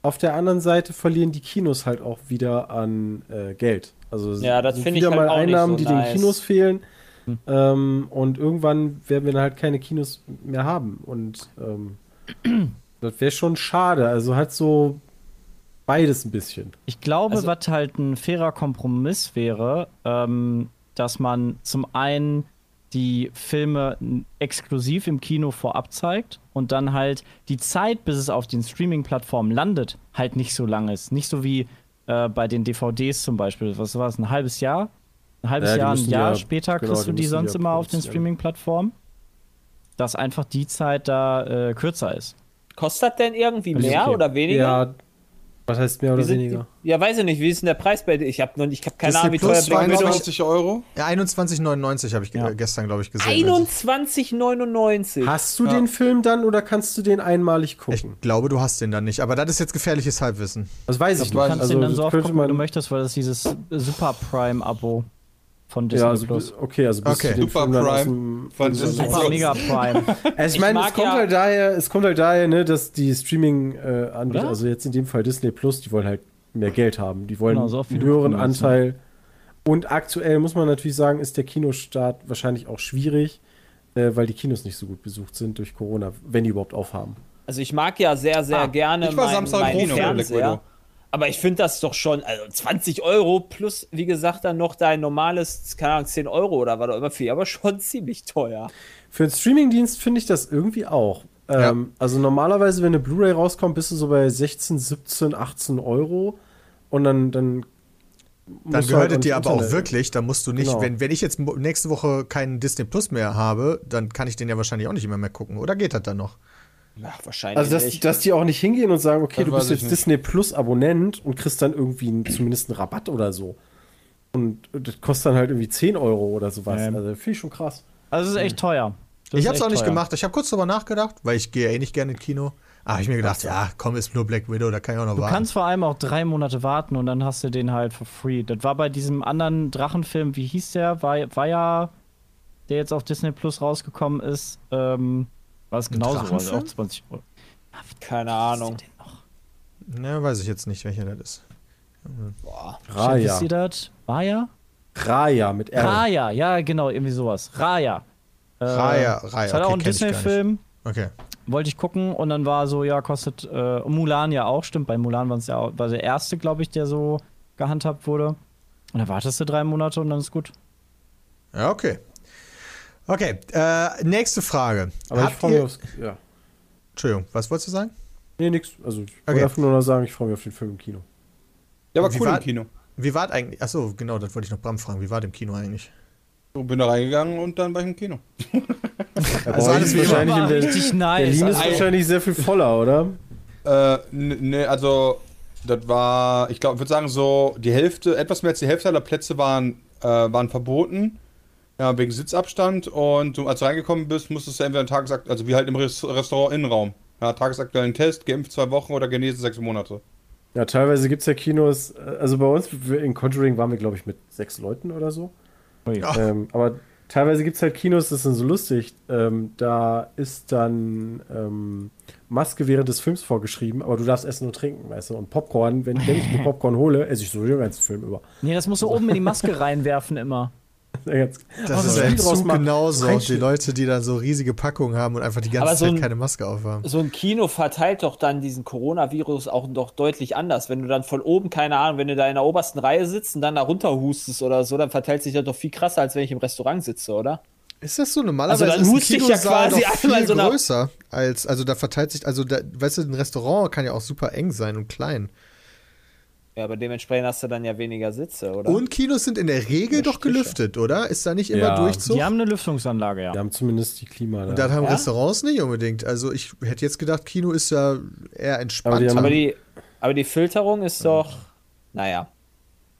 Auf der anderen Seite verlieren die Kinos halt auch wieder an äh, Geld. Also Ja, das sind finde ich wieder halt mal Einnahmen, so die nice. den Kinos fehlen. Ähm, und irgendwann werden wir dann halt keine Kinos mehr haben. Und ähm, das wäre schon schade. Also halt so beides ein bisschen. Ich glaube, Also- was halt ein fairer Kompromiss wäre, ähm, dass man zum einen die Filme exklusiv im Kino vorab zeigt und dann halt die Zeit, bis es auf den Streaming-Plattformen landet, halt nicht so lang ist. Nicht so wie äh, bei den DVDs zum Beispiel. Was war es, ein halbes Jahr? Ein halbes Ja, Jahr, ein Jahr ja- später genau, kriegst du die sonst ja immer auf den. Streaming-Plattformen. Dass einfach die Zeit da äh, kürzer ist. Kostet das denn irgendwie Also, mehr okay. oder weniger? Ja, was heißt mehr oder sind weniger? Ja, weiß ich nicht. Wie ist denn der Preis bei dir? Ich habe ich hab keine Ahnung, wie teuer Black Widow 22 Euro. Ja, 21,99 habe ich Ja. gestern, glaube ich, gesehen. Also, 21,99. Hast du Ja. den Film dann oder kannst du den einmalig Ich gucken? glaube, du hast den dann nicht. Aber das ist jetzt gefährliches Halbwissen. Das weiß ich Du nicht. kannst Also, den dann so oft gucken, wie du möchtest, weil das ist dieses Super Prime-Abo von Disney Ja, also, Plus. okay, also bis Okay. du Super Prime von Disney Super Plus. Mega Prime. Also ich meine, es kommt ja- halt daher, es kommt halt daher, ne, dass die Streaming-Anbieter, Oder? also jetzt in dem Fall Disney Plus, die wollen halt mehr Geld haben. Die wollen Genau, so einen höheren Anteil. Und aktuell muss man natürlich sagen, ist der Kinostart wahrscheinlich auch schwierig, äh, weil die Kinos nicht so gut besucht sind durch Corona, wenn die überhaupt aufhaben. Also ich mag ja sehr, sehr Ah, gerne ich war mein, Samstag im mein Kino Fernseher. Aber ich finde das doch schon, also 20 Euro plus, wie gesagt, dann noch dein normales, keine Ahnung, 10 Euro oder was auch immer viel, aber schon ziemlich teuer. Für einen Streamingdienst finde ich das irgendwie auch. Ja. Ähm, also normalerweise, wenn eine Blu-ray rauskommt, bist du so bei 16, 17, 18 Euro. Und dann, dann Dann gehört halt dir aber auch wirklich, da musst du nicht, Genau. wenn, wenn ich jetzt nächste Woche keinen Disney Plus mehr habe, dann kann ich den ja wahrscheinlich auch nicht immer mehr gucken. Oder geht das dann noch? Ach, wahrscheinlich Also, dass, nicht. dass die auch nicht hingehen und sagen, okay, Das du bist jetzt nicht. Disney Plus Abonnent und kriegst dann irgendwie einen, zumindest einen Rabatt oder so. Und das kostet dann halt irgendwie 10 Euro oder sowas. Ähm. Also, finde ich schon krass. Also es ist echt teuer. Das ich habe es auch nicht teuer. gemacht. Ich habe kurz drüber nachgedacht, weil ich gehe ja eh nicht gerne ins Kino. Ah, ich mir gedacht, ja, komm, ist nur Black Widow, da kann ich auch noch Du warten. kannst vor allem auch drei Monate warten und dann hast du den halt for free. Das war bei diesem anderen Drachenfilm, wie hieß der? War, war ja, der jetzt auf Disney Plus rausgekommen ist, ähm, war es genauso, also auch 20 Euro. Keine Ahnung. ne, weiß ich jetzt nicht, welcher das ist. Boah. Raya. Wisst ihr das? War ja? Raya mit R. Raya, ja, genau, irgendwie sowas. Raya. Äh, Raya, Raya, Das hat okay, auch ein. Disney-Film. Okay. Wollte ich gucken und dann war so, ja, kostet äh, Mulan ja auch, stimmt. Bei Mulan war es ja auch, war der erste, glaube ich, der so gehandhabt wurde. Und dann wartest du drei Monate und dann ist gut. Ja, okay. Okay, äh, nächste Frage. Aber ich Habt freue mich aufs. Ja. Entschuldigung, was wolltest du sagen? Nee, nix. Also, ich Okay. wollte einfach nur noch sagen, ich freue mich auf den Film im Kino. War Wie cool war- im Kino. Wie war eigentlich? Achso, genau, das wollte ich noch Bram fragen. Wie war dem Kino eigentlich? So, bin da reingegangen und dann war ich im Kino. Ja, Also alles wie immer. wahrscheinlich Ber- richtig nice. Berlin ist Also, wahrscheinlich sehr viel voller, oder? Äh, ne, also, das war, ich glaube, ich würde sagen, so die Hälfte, etwas mehr als die Hälfte aller Plätze waren, äh, waren verboten. Ja, wegen Sitzabstand. Und du, als du reingekommen bist, musstest du entweder einen Tagesakt, also wie halt im Res Restaurant Innenraum. Ja, tagesaktuellen Test, geimpft zwei Wochen oder genesen sechs Monate. Ja, teilweise gibt es ja Kinos, äh, also bei uns in Conjuring waren wir, glaube ich, mit sechs Leuten oder so. Ui. Ähm, aber teilweise gibt es halt Kinos, das ist dann so lustig. Ähm, da ist dann ähm, Maske während des Films vorgeschrieben, aber du darfst essen und trinken, weißt du. Und Popcorn, wenn, wenn ich mir Popcorn hole, esse ich so den ganzen Film über. Nee, das musst du oben in die Maske reinwerfen immer. Das ist im Zug genauso. Die. Leute, die dann so riesige Packungen haben und einfach die ganze so Zeit ein- keine Maske aufhaben. So ein Kino verteilt doch dann diesen Coronavirus auch doch deutlich anders. Wenn du dann von oben, keine Ahnung, wenn du da in der obersten Reihe sitzt und dann da runter hustest oder so, dann verteilt sich das doch viel krasser, als wenn ich im Restaurant sitze, oder? Ist das so? Normalerweise Also dann ist ein huste ich ja quasi einmal viel so größer als, also da verteilt sich, also da, weißt du, ein Restaurant kann ja auch super eng sein und klein. Ja, aber dementsprechend hast du dann ja weniger Sitze, oder? Und Kinos sind in der Regel Ja, doch gelüftet, oder? Ist da nicht immer Ja, Durchzug? Die haben eine Lüftungsanlage, ja. Wir haben zumindest die Klima da. und das haben Ja? Restaurants nicht unbedingt. Also ich hätte jetzt gedacht, Kino ist ja eher entspannt. Aber die aber, die, aber die Filterung ist doch, naja.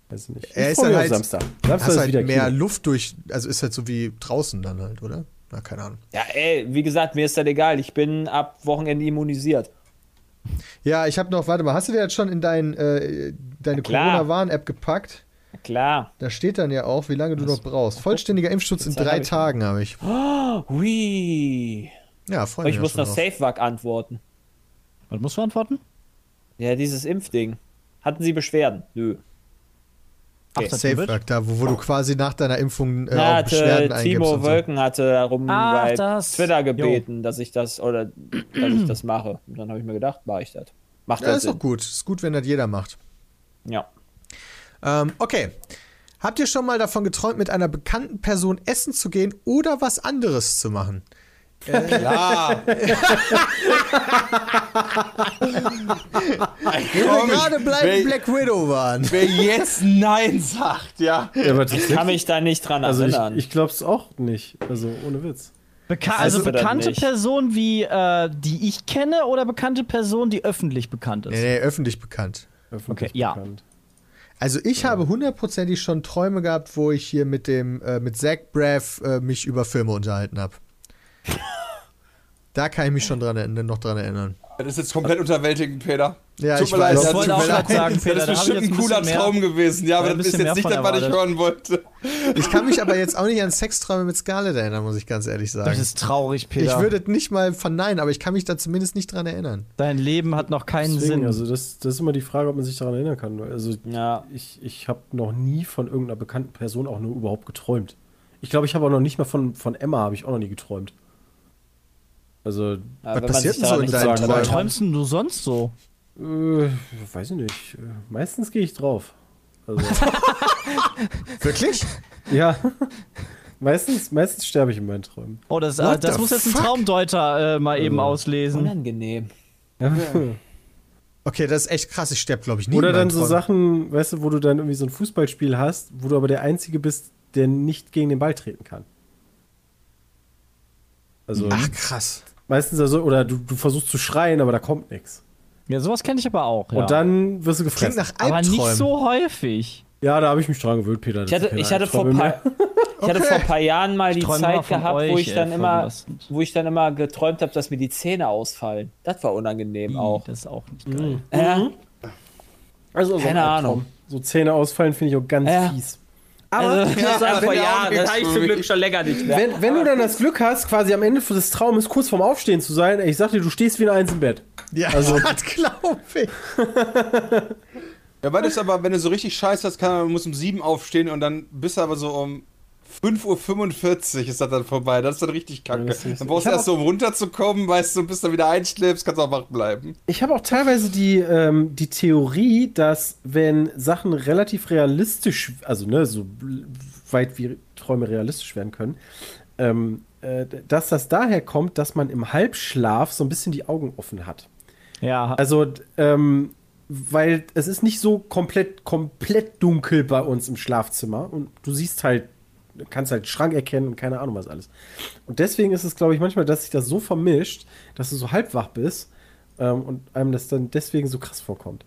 Weiß ich nicht. Er Ich ist freu mich dann halt- Samstag. Samstag hast ist halt mehr Kino. Luft durch, also ist halt so wie draußen dann halt, oder? Na, keine Ahnung. Ja, ey, wie gesagt, mir ist das egal. Ich bin ab Wochenende immunisiert. Ja, ich habe noch, warte mal, hast du dir jetzt schon in dein, äh, deine. Corona-Warn-App gepackt? Na klar. Da steht dann ja auch, wie lange du noch brauchst. Vollständiger Impfschutz in drei hab Tagen habe ich. Hui. Ja, freue mich Ich muss noch drauf. SafeWac antworten. Was musst du antworten? Ja, dieses Impfding. Hatten Sie Beschwerden? Nö. Ach, Okay. das Safe wird? Work, da wo, wo du quasi nach deiner Impfung äh, Na, Beschwerden eingibst Timo und so. Wölken hatte darum Ach, bei das. Twitter gebeten, dass ich das oder dass ich das mache. Und dann habe ich mir gedacht, mache ich das. Macht Ja, das ist doch Sinn. gut. Ist gut, wenn das jeder macht. Ja. Ähm, okay. Habt ihr schon mal davon geträumt, mit einer bekannten Person essen zu gehen oder was anderes zu machen? Klar. Wo wir gerade bleiben Black Widow waren. Wer jetzt Nein sagt, ja. Ja, aber Ich kann mich da nicht dran also ich, erinnern. ich glaube es auch nicht. Also ohne Witz. Beka Also also bekannte. Person, wie äh, die ich kenne, oder bekannte Person, die öffentlich bekannt ist? Nee, nee, öffentlich bekannt. Öffentlich Okay, ja. bekannt. Also ich habe hundertprozentig schon Träume gehabt, wo ich hier mit dem, äh, mit Zach Braff äh, mich über Filme unterhalten habe. Da kann ich mich schon dran erinnern, noch dran erinnern. Das ist jetzt komplett unterwältigend, Peter. Ja, Tut ich mir leid, tut wollte auch leid. sagen, Peter, das da ist bestimmt ein ein cooler mehr- Traum gewesen. Ja, aber das ist jetzt nicht das, was ich hören wollte. Ich kann mich aber jetzt auch nicht an Sexträume mit Scarlett erinnern, muss ich ganz ehrlich sagen. Das ist traurig, Peter. ich würde es nicht mal verneinen, aber ich kann mich da zumindest nicht dran erinnern. Dein Leben hat noch keinen Deswegen, Sinn. also das, das ist immer die Frage, ob man sich daran erinnern kann. Also ja. ich, ich habe noch nie von irgendeiner bekannten Person auch nur überhaupt geträumt. Ich glaube, ich habe auch noch nicht mal von, von Emma habe ich auch noch nie geträumt. Also, man passiert denn so in dran Träumen? Was träumst denn du sonst so? äh, weiß ich nicht. Meistens gehe ich drauf. Also, Wirklich? ja. meistens, meistens sterbe ich in meinen Träumen. Oh, das, äh, das muss jetzt ein fuck? Traumdeuter äh, mal eben Also. auslesen. Unangenehm. Ja. Okay, das ist echt krass. Ich sterbe, glaube ich, nie. Oder in dann so Träumen. Sachen, weißt du, wo du dann irgendwie so ein Fußballspiel hast, wo du aber der Einzige bist, der nicht gegen den Ball treten kann. Also Ach, krass. Meistens also, oder du, du versuchst zu schreien, aber da kommt nichts. Ja, sowas kenne ich aber auch. Ja. Und dann wirst du Klingt gefressen. nach aber Albträumen. nicht so häufig. Ja, da habe ich mich dran gewöhnt, Peter. Ich hatte, ich hatte, vor, paar, ich hatte Okay. vor ein paar Jahren mal die Zeit gehabt, wo euch, ich dann ey, immer, verlassend. wo ich dann immer geträumt habe, dass mir die Zähne ausfallen. Das war unangenehm auch. Das ist auch nicht geil. Ja. Also, so ein Keine. Ahnung. So Zähne ausfallen finde ich auch ganz Ja. fies. Also, das war vor wenn der Jahren, das habe ich zum Glück schon länger nicht mehr. Wenn, wenn du dann das Glück hast, quasi am Ende des Traumes kurz vorm Aufstehen zu sein, ich sag dir, du stehst wie ein Eins im Bett. Ja, Also- das glaube ich. Ja, weil das aber, wenn du so richtig scheiße hast, kann, man muss um 7 aufstehen und dann bist du aber so um 5.45 Uhr ist das dann vorbei. Das ist dann richtig kacke. Ja, dann brauchst du erst so, um runterzukommen, weißt du, bis du wieder einschläfst, kannst auch wach bleiben. Ich habe auch teilweise die, ähm, die Theorie, dass wenn Sachen relativ realistisch, also ne, so weit wie Träume realistisch werden können, ähm, äh, dass das daher kommt, dass man im Halbschlaf so ein bisschen die Augen offen hat. Ja, Also, ähm, weil es ist nicht so komplett, komplett dunkel bei uns im Schlafzimmer und du siehst halt, kannst halt Schrank erkennen und keine Ahnung was alles. Und deswegen ist es, glaube ich, manchmal, dass sich das so vermischt, dass du so halb wach bist ähm, und einem das dann deswegen so krass vorkommt.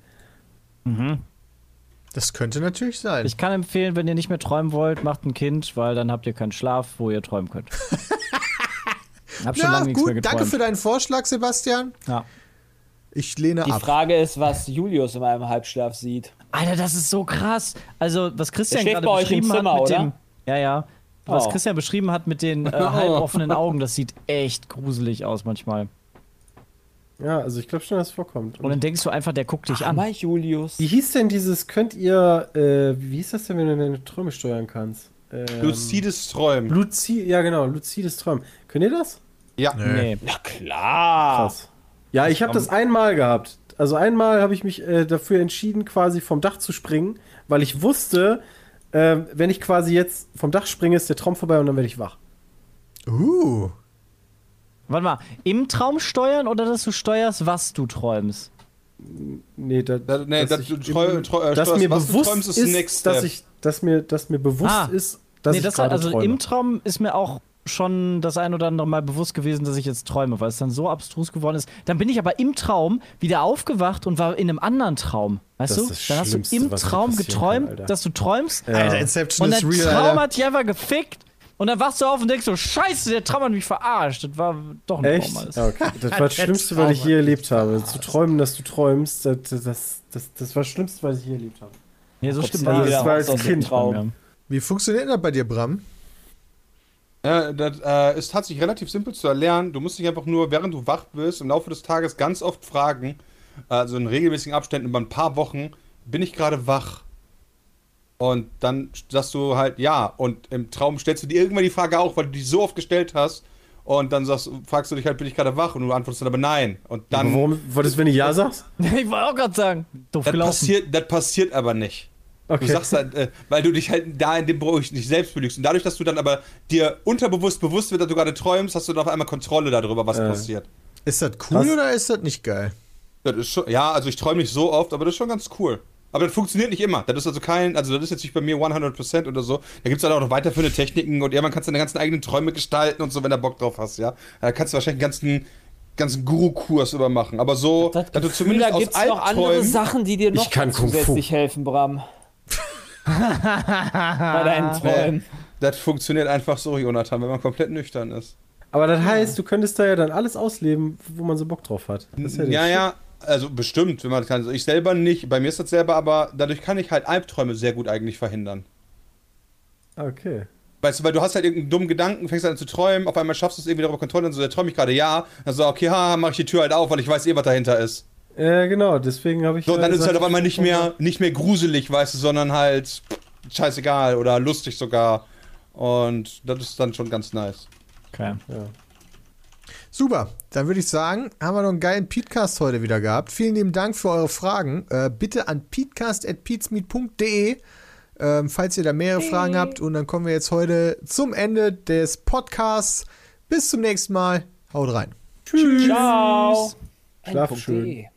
Das könnte natürlich sein. Ich kann empfehlen, wenn ihr nicht mehr träumen wollt, macht ein Kind, weil dann habt ihr keinen Schlaf, wo ihr träumen könnt. Hab schon ja, lange nichts mehr gut, geträumt. danke für deinen Vorschlag, Sebastian. ja. Ich lehne Die ab. Frage ist, was Julius in meinem Halbschlaf sieht. Alter, das ist so krass. Also, was Christian gerade bei euch im beschrieben Zimmer, hat mit oder? dem. Ja, ja. Was Oh. Christian beschrieben hat mit den äh, halboffenen Augen, das sieht echt gruselig aus manchmal. Ja, also ich glaube schon, dass es vorkommt. Und dann denkst du einfach, der guckt dich an. Aber Julius. wie hieß denn dieses, könnt ihr, äh, wie hieß das denn, wenn du deine Träume steuern kannst? Ähm, Lucides Träumen. Luzi ja genau, luzides Träumen. Könnt ihr das? Ja. Nee. Na klar. Krass. Ja, ich habe das einmal gehabt. Also einmal habe ich mich äh, dafür entschieden, quasi vom Dach zu springen, weil ich wusste, äh, wenn ich quasi jetzt vom Dach springe, ist der Traum vorbei und dann werde ich wach. Uh. Warte mal, im Traum steuern oder dass du steuerst, was du träumst? Nee, da, Da- nee, dass du treu- treu- äh, dass steuerst, mir was du bewusst träumst, ist ist, next dass ich, dass mir, dass mir bewusst Ah. ist, dass nee, ich das gerade also träume. im Traum ist mir auch schon das ein oder andere Mal bewusst gewesen, dass ich jetzt träume, weil es dann so abstrus geworden ist. Dann bin ich aber im Traum wieder aufgewacht und war in einem anderen Traum. Weißt Das du? dann hast du im Traum geträumt, kann, dass du träumst Ja. Alter, Inception und der real, Traum Alter. hat dich einfach gefickt und dann wachst du auf und denkst so, scheiße, der Traum hat mich verarscht. Das war doch ein Echt? Traum. alles. Ja, okay. Das war das Schlimmste, was ich je erlebt habe. Zu träumen, dass du träumst, das, das, das, das war das Schlimmste, was ich je erlebt habe. Nee, so Gott stimmt Dank das war als Kind Traum. Wie funktioniert das bei dir, Bram? Ja, das äh, ist tatsächlich relativ simpel zu erlernen. Du musst dich einfach nur, während du wach bist, im Laufe des Tages ganz oft fragen, also in regelmäßigen Abständen über ein paar Wochen, bin ich gerade wach? Und dann sagst du halt ja. Und im Traum stellst du dir irgendwann die Frage auch, weil du die so oft gestellt hast. Und dann sagst, fragst du dich halt, bin ich gerade wach? Und du antwortest dann aber nein. Und dann. Warum wolltest du, wenn du Ja sagst? Ich wollte auch gerade sagen, doof das, gelaufen. passiert, das passiert aber nicht. Okay. Du sagst halt, äh, weil du dich halt da in dem Bereich nicht selbst belügst. Und dadurch, dass du dann aber dir unterbewusst bewusst wird, dass du gerade träumst, hast du dann auf einmal Kontrolle darüber, was Äh. passiert. Ist das cool Was? oder ist das nicht geil? Das ist schon, ja, also ich träume nicht so oft, aber das ist schon ganz cool. Aber das funktioniert nicht immer. Das ist also kein, also das ist jetzt nicht bei mir 100% oder so. Da gibt es halt auch noch weiterführende Techniken und ja, man kann deine ganzen eigenen Träume gestalten und so, wenn du Bock drauf hast, ja. Da kannst du wahrscheinlich einen ganzen, ganzen Guru-Kurs über machen. Aber so, Das dass du Gefühl, zumindest da aus gibt es noch andere. Sachen, die dir noch zusätzlich helfen, Bram. Bei deinen Träumen. Das funktioniert einfach so, Jonathan, wenn man komplett nüchtern ist. Aber das heißt, du könntest da ja dann alles ausleben, wo man so Bock drauf hat. Ja, Ja, ja, also bestimmt, wenn man kann. Also ich selber nicht, bei mir ist das selber, aber dadurch kann ich halt Albträume sehr gut eigentlich verhindern. Shit. Okay. Weißt du, weil du hast halt irgendeinen dummen Gedanken, fängst an zu träumen, auf einmal schaffst du es irgendwie darüber Kontrolle und so, da träume ich gerade ja. Dann so, okay, ha, mach ich die Tür halt auf, weil ich weiß eh, was dahinter ist. Ja, genau, deswegen habe ich. So, dann ist es halt auf einmal nicht mehr, nicht mehr gruselig, weißt du, sondern halt scheißegal oder lustig sogar. Und das ist dann schon ganz nice. Okay. Ja. Super, dann würde ich sagen, haben wir noch einen geilen Podcast heute wieder gehabt. Vielen lieben Dank für eure Fragen. Äh, bitte an peatcast.peatsmeet.de, ähm, falls ihr da mehrere Fragen habt. Und dann kommen wir jetzt heute zum Ende des Podcasts. Bis zum nächsten Mal. Haut rein. Tschüss. Ciao. Schlaf schön.